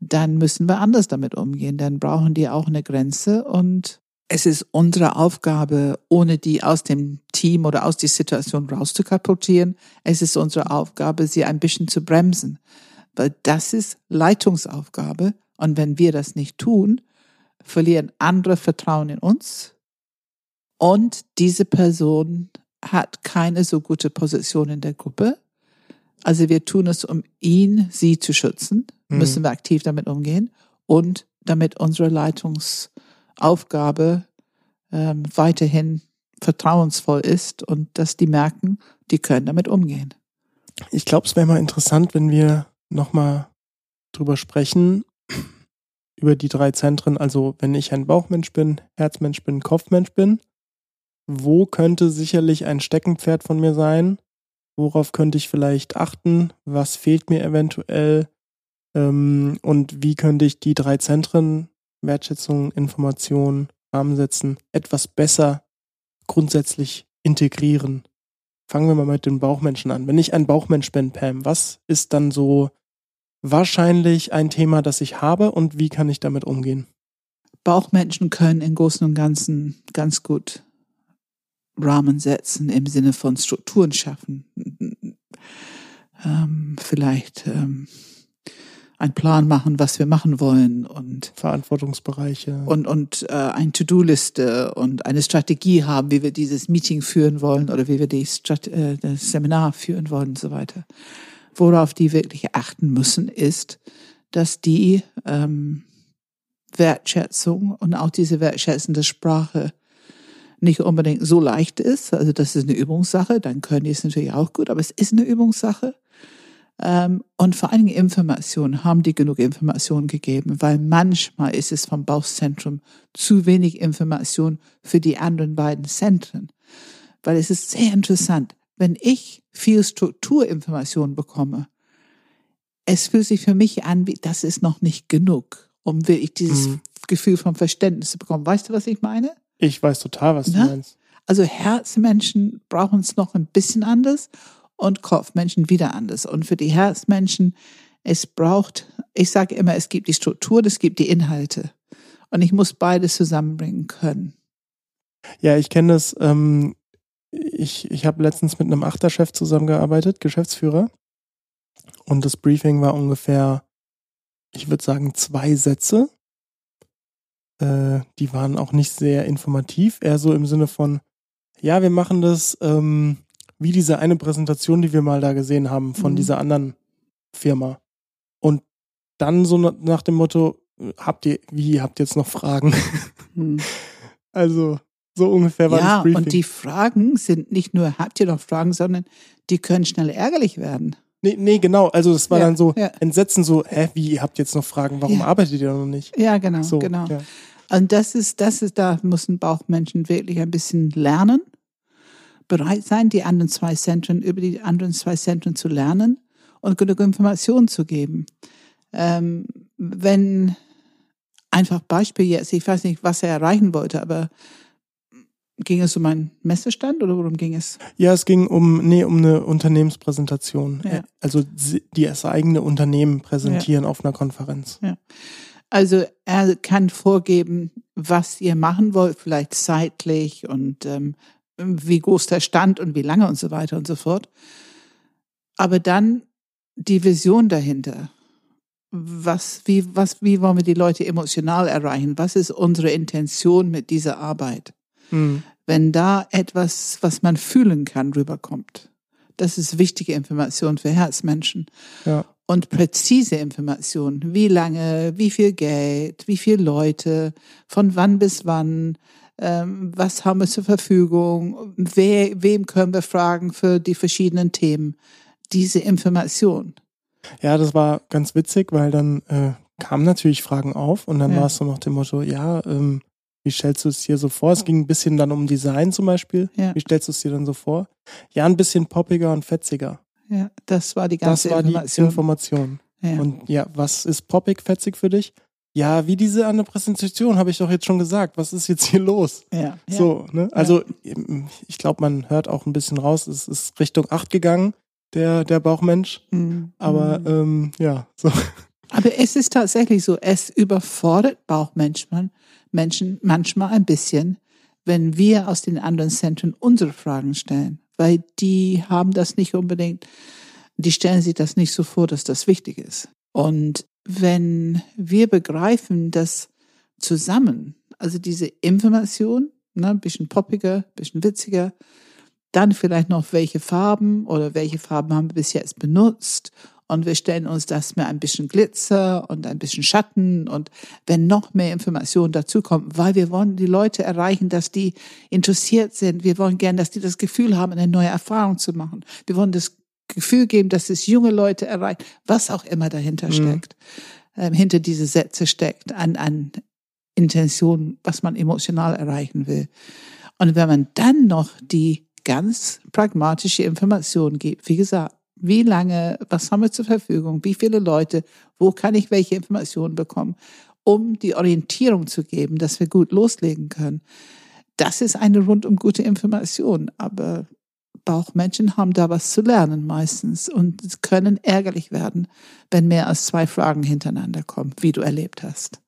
dann müssen wir anders damit umgehen. Dann brauchen die auch eine Grenze und es ist unsere Aufgabe, ohne die aus dem Team oder aus der Situation rauszukaputieren. Es ist unsere Aufgabe, sie ein bisschen zu bremsen, weil das ist Leitungsaufgabe. Und wenn wir das nicht tun, verlieren andere Vertrauen in uns und diese Person hat keine so gute Position in der Gruppe. Also wir tun es, um ihn, sie zu schützen, mhm. müssen wir aktiv damit umgehen und damit unsere Leitungsaufgabe ähm, weiterhin vertrauensvoll ist und dass die merken, die können damit umgehen. Ich glaube, es wäre mal interessant, wenn wir nochmal drüber sprechen, über die drei Zentren, also wenn ich ein Bauchmensch bin, Herzmensch bin, Kopfmensch bin, wo könnte sicherlich ein Steckenpferd von mir sein? Worauf könnte ich vielleicht achten? Was fehlt mir eventuell? Ähm, und wie könnte ich die drei Zentren, Wertschätzung, Information, Rahmensetzen, etwas besser grundsätzlich integrieren? Fangen wir mal mit den Bauchmenschen an. Wenn ich ein Bauchmensch bin, Pam, was ist dann so wahrscheinlich ein Thema, das ich habe und wie kann ich damit umgehen? Bauchmenschen können im Großen und Ganzen ganz gut Rahmen setzen im Sinne von Strukturen schaffen. Ähm, vielleicht ähm, einen Plan machen, was wir machen wollen und Verantwortungsbereiche und und äh, eine To-Do-Liste und eine Strategie haben, wie wir dieses Meeting führen wollen oder wie wir die Strat äh, das Seminar führen wollen und so weiter worauf die wirklich achten müssen, ist, dass die ähm, Wertschätzung und auch diese wertschätzende Sprache nicht unbedingt so leicht ist. Also das ist eine Übungssache, dann können die es natürlich auch gut, aber es ist eine Übungssache. Ähm, und vor allen Dingen Informationen, haben die genug Informationen gegeben, weil manchmal ist es vom Bauchzentrum zu wenig Information für die anderen beiden Zentren. Weil es ist sehr interessant wenn ich viel Strukturinformation bekomme, es fühlt sich für mich an, wie das ist noch nicht genug, um wirklich dieses mhm. Gefühl von Verständnis zu bekommen. Weißt du, was ich meine? Ich weiß total, was Na? du meinst. Also Herzmenschen brauchen es noch ein bisschen anders und Kopfmenschen wieder anders. Und für die Herzmenschen, es braucht, ich sage immer, es gibt die Struktur, es gibt die Inhalte. Und ich muss beides zusammenbringen können. Ja, ich kenne das. Ähm, ich, ich habe letztens mit einem Achterchef zusammengearbeitet, Geschäftsführer. Und das Briefing war ungefähr, ich würde sagen, zwei Sätze. Äh, die waren auch nicht sehr informativ, eher so im Sinne von, ja, wir machen das ähm, wie diese eine Präsentation, die wir mal da gesehen haben von mhm. dieser anderen Firma. Und dann so nach dem Motto, habt ihr, wie, habt ihr jetzt noch Fragen? Hm. Also, so ungefähr war ja, das Briefing. und die Fragen sind nicht nur, habt ihr noch Fragen, sondern die können schnell ärgerlich werden. Nee, nee, genau. Also es war Ja, dann so ja. Entsetzen, so, hä, wie, ihr habt jetzt noch Fragen, warum Ja. arbeitet ihr noch nicht? Ja, genau, So, genau. Und das ist, das ist, da müssen Bauchmenschen wirklich ein bisschen lernen, bereit sein, die anderen zwei Zentren, über die anderen zwei Zentren zu lernen und genug Informationen zu geben. Ähm, wenn einfach Beispiel jetzt, ich weiß nicht, was er erreichen wollte, aber ging es um einen Messestand oder worum ging es? Ja, es ging um, nee, um eine Unternehmenspräsentation. Ja. Also sie- die das eigene Unternehmen präsentieren auf einer Konferenz. Also er kann vorgeben, was ihr machen wollt, vielleicht zeitlich und ähm, wie groß der Stand und wie lange und so weiter und so fort. Aber dann die Vision dahinter. Was, wie, was, wie wollen wir die Leute emotional erreichen? Was ist unsere Intention mit dieser Arbeit? Hm. Wenn da etwas, was man fühlen kann, rüberkommt. Das ist wichtige Information für Herzmenschen Ja. und präzise Informationen. Wie lange, wie viel Geld, wie viele Leute, von wann bis wann, ähm, was haben wir zur Verfügung, wer, wem können wir fragen für die verschiedenen Themen. Diese Information. Ja, das war ganz witzig, weil dann äh, kamen natürlich Fragen auf und dann Ja. war es so nach dem Motto, ja, ähm, wie stellst du es dir so vor? Es ging ein bisschen dann um Design zum Beispiel. Ja. Wie stellst du es dir dann so vor? Ja, ein bisschen poppiger und fetziger. Ja, das war die ganze das war Information. die Information. ja. Und ja, was ist poppig, fetzig für dich? Ja, wie diese an der Präsentation, habe ich doch jetzt schon gesagt. Was ist jetzt hier los? ja, ja. So, ne? Also ich glaube, man hört auch ein bisschen raus, es ist Richtung 8 gegangen, der, der Bauchmensch. Mhm. Aber Mhm. ähm, ja, so. Aber es ist tatsächlich so, es überfordert Bauchmenschen Menschen manchmal ein bisschen, wenn wir aus den anderen Zentren unsere Fragen stellen, weil die haben das nicht unbedingt, die stellen sich das nicht so vor, dass das wichtig ist. Und wenn wir begreifen, dass zusammen, also diese Information, ne, ein bisschen poppiger, ein bisschen witziger, dann vielleicht noch welche Farben oder welche Farben haben wir bis jetzt benutzt und wir stellen uns das mit ein bisschen Glitzer und ein bisschen Schatten und wenn noch mehr Informationen dazukommen, weil wir wollen die Leute erreichen, dass die interessiert sind. Wir wollen gern, dass die das Gefühl haben, eine neue Erfahrung zu machen. Wir wollen das Gefühl geben, dass es junge Leute erreicht, was auch immer dahinter Mhm. steckt, ähm, hinter diese Sätze steckt, an, an Intention, was man emotional erreichen will. Und wenn man dann noch die ganz pragmatische Information gibt, wie gesagt, wie lange, was haben wir zur Verfügung, wie viele Leute, wo kann ich welche Informationen bekommen, um die Orientierung zu geben, dass wir gut loslegen können. Das ist eine rundum gute Information, aber Bauchmenschen haben da was zu lernen meistens und können ärgerlich werden, wenn mehr als zwei Fragen hintereinander kommen, wie du erlebt hast.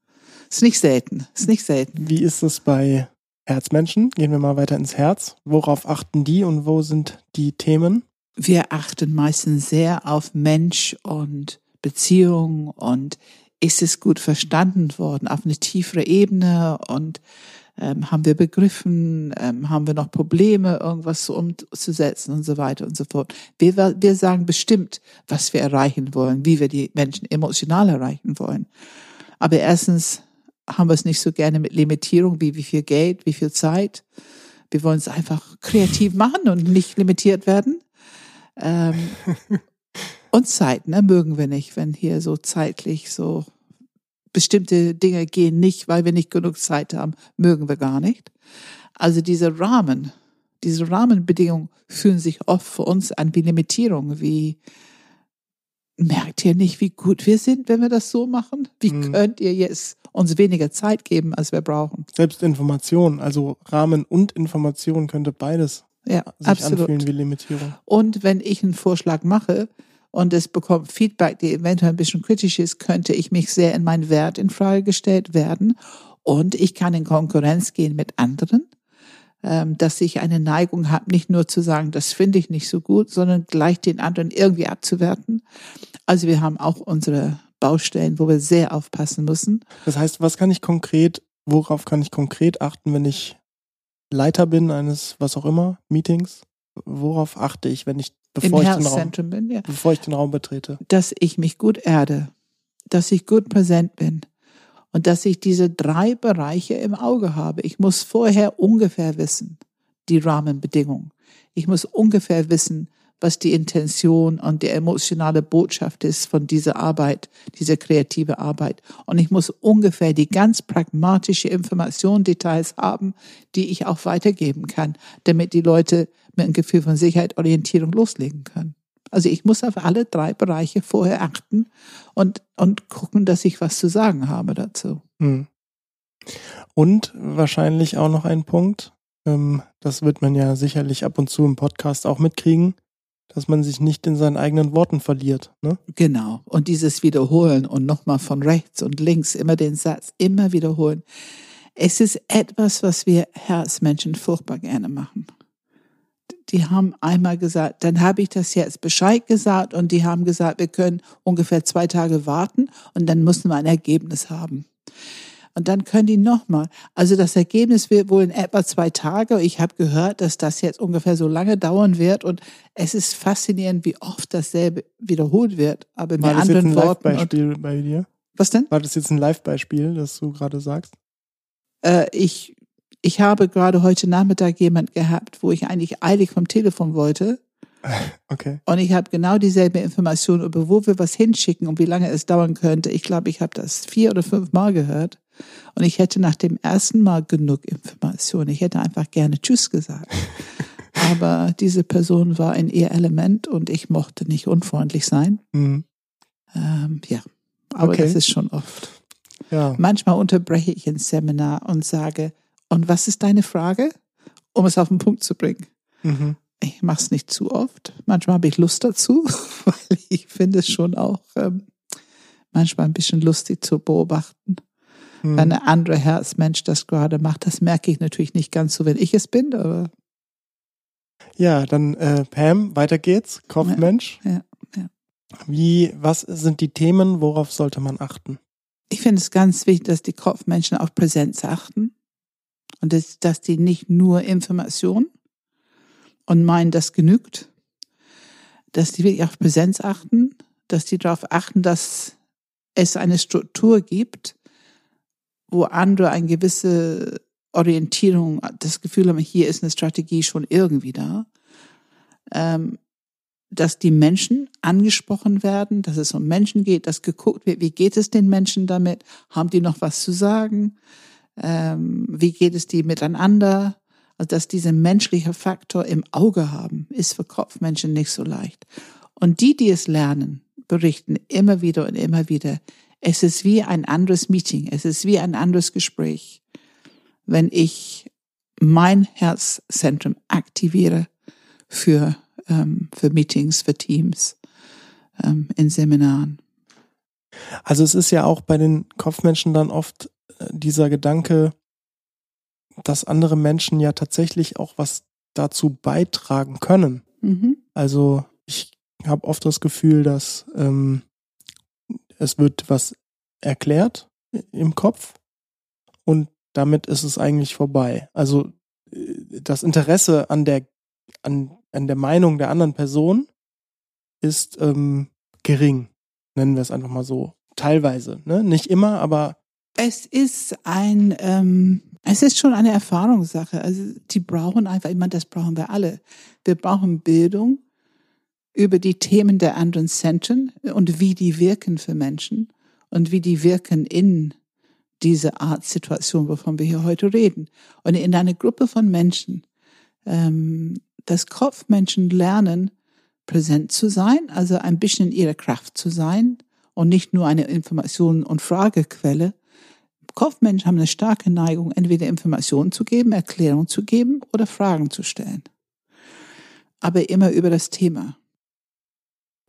Ist nicht selten, ist nicht selten. Wie ist es bei Herzmenschen? Gehen wir mal weiter ins Herz. Worauf achten die und wo sind die Themen? Wir achten meistens sehr auf Mensch und Beziehung und ist es gut verstanden worden auf eine tiefere Ebene und ähm, haben wir begriffen, ähm, haben wir noch Probleme, irgendwas so umzusetzen und so weiter und so fort. Wir, wir sagen bestimmt, was wir erreichen wollen, wie wir die Menschen emotional erreichen wollen. Aber erstens haben wir es nicht so gerne mit Limitierung wie wie viel Geld, wie viel Zeit. Wir wollen es einfach kreativ machen und nicht limitiert werden. Ähm, und Zeit, ne, mögen wir nicht, wenn hier so zeitlich so bestimmte Dinge gehen nicht, weil wir nicht genug Zeit haben, mögen wir gar nicht. Also diese Rahmen, diese Rahmenbedingungen fühlen sich oft für uns an wie Limitierung, wie merkt ihr nicht, wie gut wir sind, wenn wir das so machen? Wie Mhm. könnt ihr jetzt uns weniger Zeit geben, als wir brauchen? Selbst Information, also Rahmen und Information könnte beides Ja, sich absolut. anfühlen wie Limitierung. Und wenn ich einen Vorschlag mache und es bekommt Feedback, die eventuell ein bisschen kritisch ist, könnte ich mich sehr in meinen Wert in Frage gestellt werden. Und ich kann in Konkurrenz gehen mit anderen, ähm, dass ich eine Neigung habe, nicht nur zu sagen, das finde ich nicht so gut, sondern gleich den anderen irgendwie abzuwerten. Also wir haben auch unsere Baustellen, wo wir sehr aufpassen müssen. Das heißt, was kann ich konkret, worauf kann ich konkret achten, wenn ich Leiter bin eines, was auch immer, Meetings? Worauf achte ich, wenn ich bevor, im ich den, Raum, bin, ja, bevor ich den Raum betrete. dass ich mich gut erde, dass ich gut präsent bin und dass ich diese drei Bereiche im Auge habe. Ich muss vorher ungefähr wissen, die Rahmenbedingungen. Ich muss ungefähr wissen, was die Intention und die emotionale Botschaft ist von dieser Arbeit, dieser kreative Arbeit. Und ich muss ungefähr die ganz pragmatische Information, Details haben, die ich auch weitergeben kann, damit die Leute mit einem Gefühl von Sicherheit, Orientierung loslegen können. Also ich muss auf alle drei Bereiche vorher achten und, und gucken, dass ich was zu sagen habe dazu. Hm. Und wahrscheinlich auch noch ein Punkt, ähm, das wird man ja sicherlich ab und zu im Podcast auch mitkriegen, dass man sich nicht in seinen eigenen Worten verliert. Ne? Genau. Und dieses Wiederholen und nochmal von rechts und links immer den Satz immer wiederholen. Es ist etwas, was wir Herzmenschen furchtbar gerne machen. Die haben einmal gesagt, dann habe ich das jetzt Bescheid gesagt und die haben gesagt, wir können ungefähr zwei Tage warten und dann müssen wir ein Ergebnis haben. Und dann können die nochmal. Also das Ergebnis wird wohl in etwa zwei Tage. Ich habe gehört, dass das jetzt ungefähr so lange dauern wird. Und es ist faszinierend, wie oft dasselbe wiederholt wird. Aber mit War das anderen jetzt ein Worten. Live-Beispiel bei dir? was denn? War das jetzt ein Live-Beispiel, das du gerade sagst? Äh, ich, ich habe gerade heute Nachmittag jemand gehabt, wo ich eigentlich eilig vom Telefon wollte. Okay. Und ich habe genau dieselbe Information über wo wir was hinschicken und wie lange es dauern könnte. Ich glaube, ich habe das vier oder fünf Mal gehört. Und ich hätte nach dem ersten Mal genug Informationen. Ich hätte einfach gerne Tschüss gesagt. Aber diese Person war in ihr Element und ich mochte nicht unfreundlich sein. Mhm. Ähm, ja, aber Okay. das ist schon oft. Ja. Manchmal unterbreche ich ein Seminar und sage, und was ist deine Frage? Um es auf den Punkt zu bringen. Mhm. Ich mache es nicht zu oft. Manchmal habe ich Lust dazu, weil ich finde es schon auch ähm, manchmal ein bisschen lustig zu beobachten. Mhm. Wenn ein anderer Herzmensch das gerade macht, das merke ich natürlich nicht ganz so, wenn ich es bin, aber Ja, dann äh, Pam, weiter geht's. Kopfmensch. ja, ja. Wie, was sind die Themen, worauf sollte man achten? ich finde es ganz wichtig, dass die Kopfmenschen auf Präsenz achten und dass, dass die nicht nur Information und meinen, das genügt, dass die wirklich auf Präsenz achten, dass die darauf achten, dass es eine Struktur gibt, wo andere eine gewisse Orientierung, das Gefühl haben, hier ist eine Strategie schon irgendwie da. Ähm, dass die Menschen angesprochen werden, dass es um Menschen geht, dass geguckt wird, wie geht es den Menschen damit, haben die noch was zu sagen, ähm, wie geht es die miteinander, also dass dieser menschliche Faktor im Auge haben, ist für Kopfmenschen nicht so leicht. Und die, die es lernen, berichten immer wieder und immer wieder, es ist wie ein anderes Meeting, es ist wie ein anderes Gespräch, wenn ich mein Herzzentrum aktiviere für ähm, für Meetings, für Teams, ähm, in Seminaren. Also es ist ja auch bei den Kopfmenschen dann oft äh, dieser Gedanke, dass andere Menschen ja tatsächlich auch was dazu beitragen können. Mhm. Also ich habe oft das Gefühl, dass ähm, es wird was erklärt im Kopf und damit ist es eigentlich vorbei. Also äh, das Interesse an der an, an der Meinung der anderen Person ist ähm, gering, nennen wir es einfach mal so. Teilweise, ne? Nicht immer, aber Es ist ein, ähm, es ist schon eine Erfahrungssache. Also die brauchen einfach, ich meine, das brauchen wir alle. Wir brauchen Bildung über die Themen der anderen Zentren und wie die wirken für Menschen und wie die wirken in diese Art Situation, wovon wir hier heute reden. Und in einer Gruppe von Menschen, ähm, dass Kopfmenschen lernen, präsent zu sein, also ein bisschen in ihrer Kraft zu sein und nicht nur eine Information- und Fragequelle. Kopfmenschen haben eine starke Neigung, entweder Informationen zu geben, Erklärungen zu geben oder Fragen zu stellen. Aber immer über das Thema.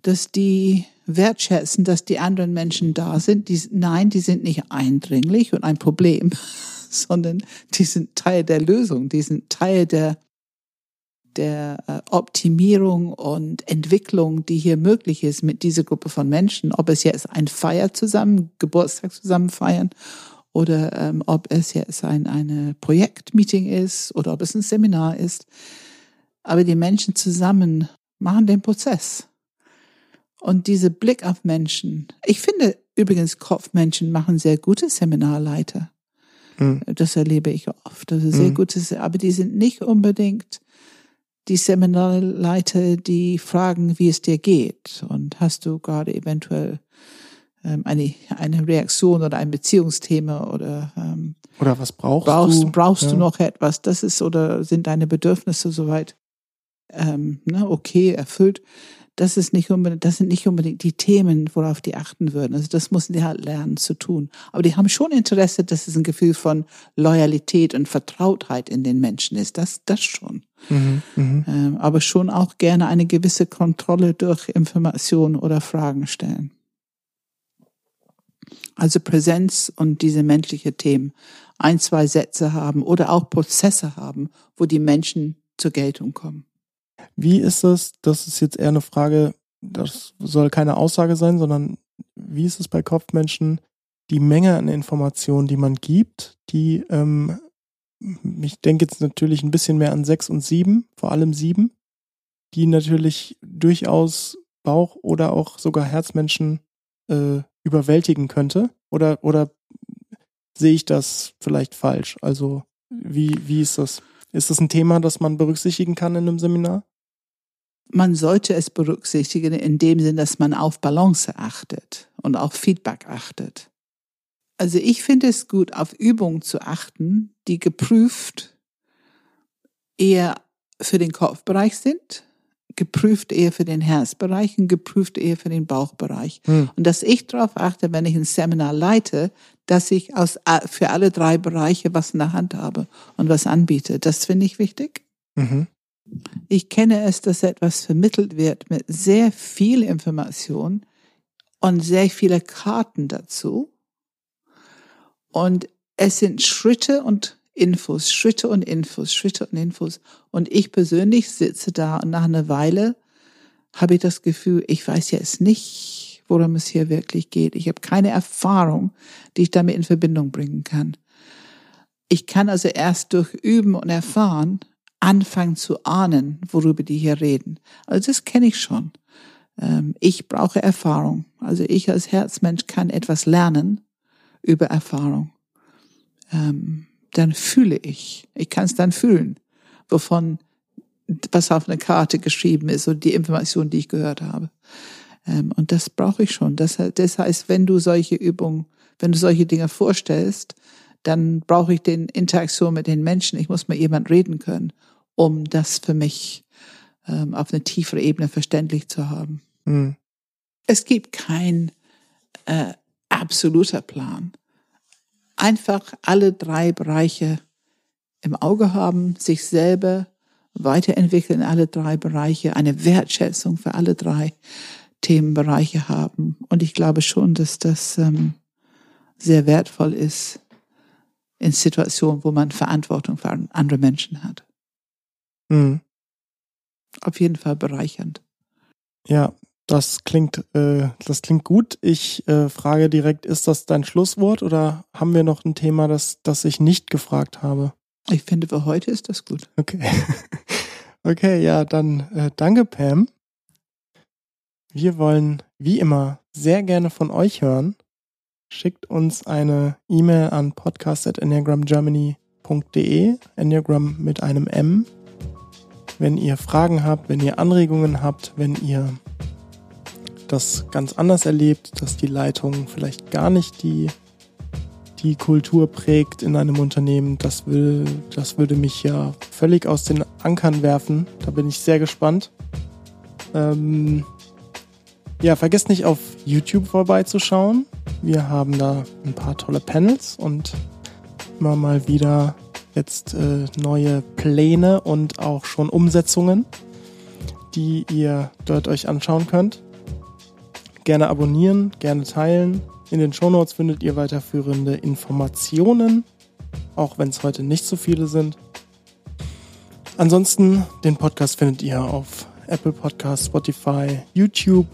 Dass die wertschätzen, dass die anderen Menschen da sind. Die, nein, die sind nicht eindringlich und ein Problem, sondern die sind Teil der Lösung, die sind Teil der der äh, Optimierung und Entwicklung, die hier möglich ist mit dieser Gruppe von Menschen, ob es jetzt ein Feier zusammen, Geburtstag zusammen feiern oder ähm, ob es jetzt ein eine Projektmeeting ist oder ob es ein Seminar ist. Aber die Menschen zusammen machen den Prozess. Und diese Blick auf Menschen. Ich finde übrigens, Kopfmenschen machen sehr gute Seminarleiter. Mhm. Das erlebe ich oft. Also sehr mhm. gutes, aber die sind nicht unbedingt die Seminarleiter, die fragen, wie es dir geht. Und hast du gerade eventuell ähm, eine, eine Reaktion oder ein Beziehungsthema oder ähm, oder was brauchst, brauchst du? Brauchst ja. du noch etwas? Das ist oder sind deine Bedürfnisse soweit ähm, ne, okay erfüllt? Das ist nicht unbedingt, das sind nicht unbedingt die Themen, worauf die achten würden. Also das müssen die halt lernen zu tun. Aber die haben schon Interesse, dass es ein Gefühl von Loyalität und Vertrautheit in den Menschen ist. Das, das schon. Mhm, mh. ähm, aber schon auch gerne eine gewisse Kontrolle durch Informationen oder Fragen stellen. Also Präsenz und diese menschliche Themen ein, zwei Sätze haben oder auch Prozesse haben, wo die Menschen zur Geltung kommen. Wie ist es, das ist jetzt eher eine Frage, das soll keine Aussage sein, sondern wie ist es bei Kopfmenschen, die Menge an Informationen, die man gibt, die, ähm, ich denke jetzt natürlich ein bisschen mehr an sechs und sieben, vor allem sieben, die natürlich durchaus Bauch- oder auch sogar Herzmenschen äh, überwältigen könnte? Oder, oder sehe ich das vielleicht falsch? Also, wie, wie ist das? Ist das ein Thema, das man berücksichtigen kann in einem Seminar? Man sollte es berücksichtigen in dem Sinn, dass man auf Balance achtet und auf Feedback achtet. Also ich finde es gut, auf Übungen zu achten, die geprüft eher für den Kopfbereich sind geprüft eher für den Herzbereich und geprüft eher für den Bauchbereich. Hm. Und dass ich darauf achte, wenn ich ein Seminar leite, dass ich aus, für alle drei Bereiche was in der Hand habe und was anbiete. Das finde ich wichtig. Mhm. Ich kenne es, dass etwas vermittelt wird mit sehr viel Information und sehr viele Karten dazu. Und es sind Schritte und Infos, Schritte und Infos, Schritte und Infos. Und ich persönlich sitze da und nach einer Weile habe ich das Gefühl, ich weiß jetzt nicht, worum es hier wirklich geht. Ich habe keine Erfahrung, die ich damit in Verbindung bringen kann. Ich kann also erst durch Üben und Erfahren anfangen zu ahnen, worüber die hier reden. Also das kenne ich schon. Ähm, ich brauche Erfahrung. Also ich als Herzmensch kann etwas lernen über Erfahrung. Ähm, dann fühle ich. Ich kann es dann fühlen, wovon was auf einer Karte geschrieben ist und die Information, die ich gehört habe. Ähm, und das brauche ich schon. Das, heißt, wenn du solche Übungen, wenn du solche Dinge vorstellst, dann brauche ich den Interaktion mit den Menschen. Ich muss mit jemand reden können, um das für mich ähm, auf eine tiefere Ebene verständlich zu haben. Mhm. Es gibt kein äh, absoluter Plan einfach alle drei Bereiche im Auge haben, sich selber weiterentwickeln in alle drei Bereiche, eine Wertschätzung für alle drei Themenbereiche haben. Und ich glaube schon, dass das ähm, sehr wertvoll ist in Situationen, wo man Verantwortung für andere Menschen hat. Mhm. Auf jeden Fall bereichernd. Ja, das klingt, äh, das klingt gut. Ich äh, frage direkt, ist das dein Schlusswort oder haben wir noch ein Thema, das, das ich nicht gefragt habe? Ich finde, für heute ist das gut. Okay. okay, ja, dann äh, danke, Pam. Wir wollen, wie immer, sehr gerne von euch hören. Schickt uns eine E-Mail an podcast.enneagramgermany.de, Enneagram mit einem M. Wenn ihr Fragen habt, wenn ihr Anregungen habt, wenn ihr das ganz anders erlebt, dass die Leitung vielleicht gar nicht die, die Kultur prägt in einem Unternehmen. Das, will, das würde mich ja völlig aus den Ankern werfen. Da bin ich sehr gespannt. Ähm, ja, vergesst nicht auf YouTube vorbeizuschauen. Wir haben da ein paar tolle Panels und immer mal wieder jetzt äh, neue Pläne und auch schon Umsetzungen, die ihr dort euch anschauen könnt. Gerne abonnieren, gerne teilen. In den Shownotes findet ihr weiterführende Informationen, auch wenn es heute nicht so viele sind. Ansonsten, den Podcast findet ihr auf Apple Podcast, Spotify, YouTube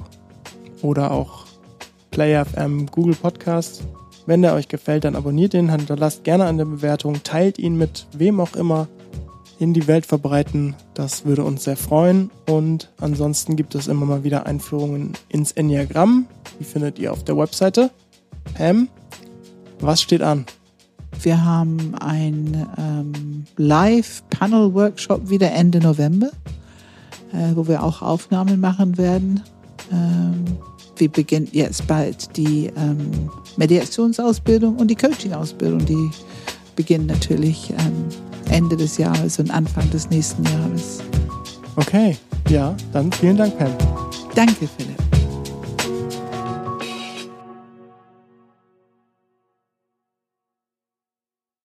oder auch Player FM, Google Podcast. Wenn der euch gefällt, dann abonniert ihn, hinterlasst gerne eine Bewertung, teilt ihn mit wem auch immer in die Welt verbreiten. Das würde uns sehr freuen. Und ansonsten gibt es immer mal wieder Einführungen ins Enneagramm. Die findet ihr auf der Webseite. Pam, was steht an? Wir haben ein ähm, Live-Panel-Workshop wieder Ende November, äh, wo wir auch Aufnahmen machen werden. Ähm, wir beginnen jetzt bald die ähm, Mediationsausbildung und die Coaching-Ausbildung. Die beginnen natürlich ähm, Ende des Jahres und Anfang des nächsten Jahres. Okay, ja, dann vielen Dank, Pam. Danke, Philipp.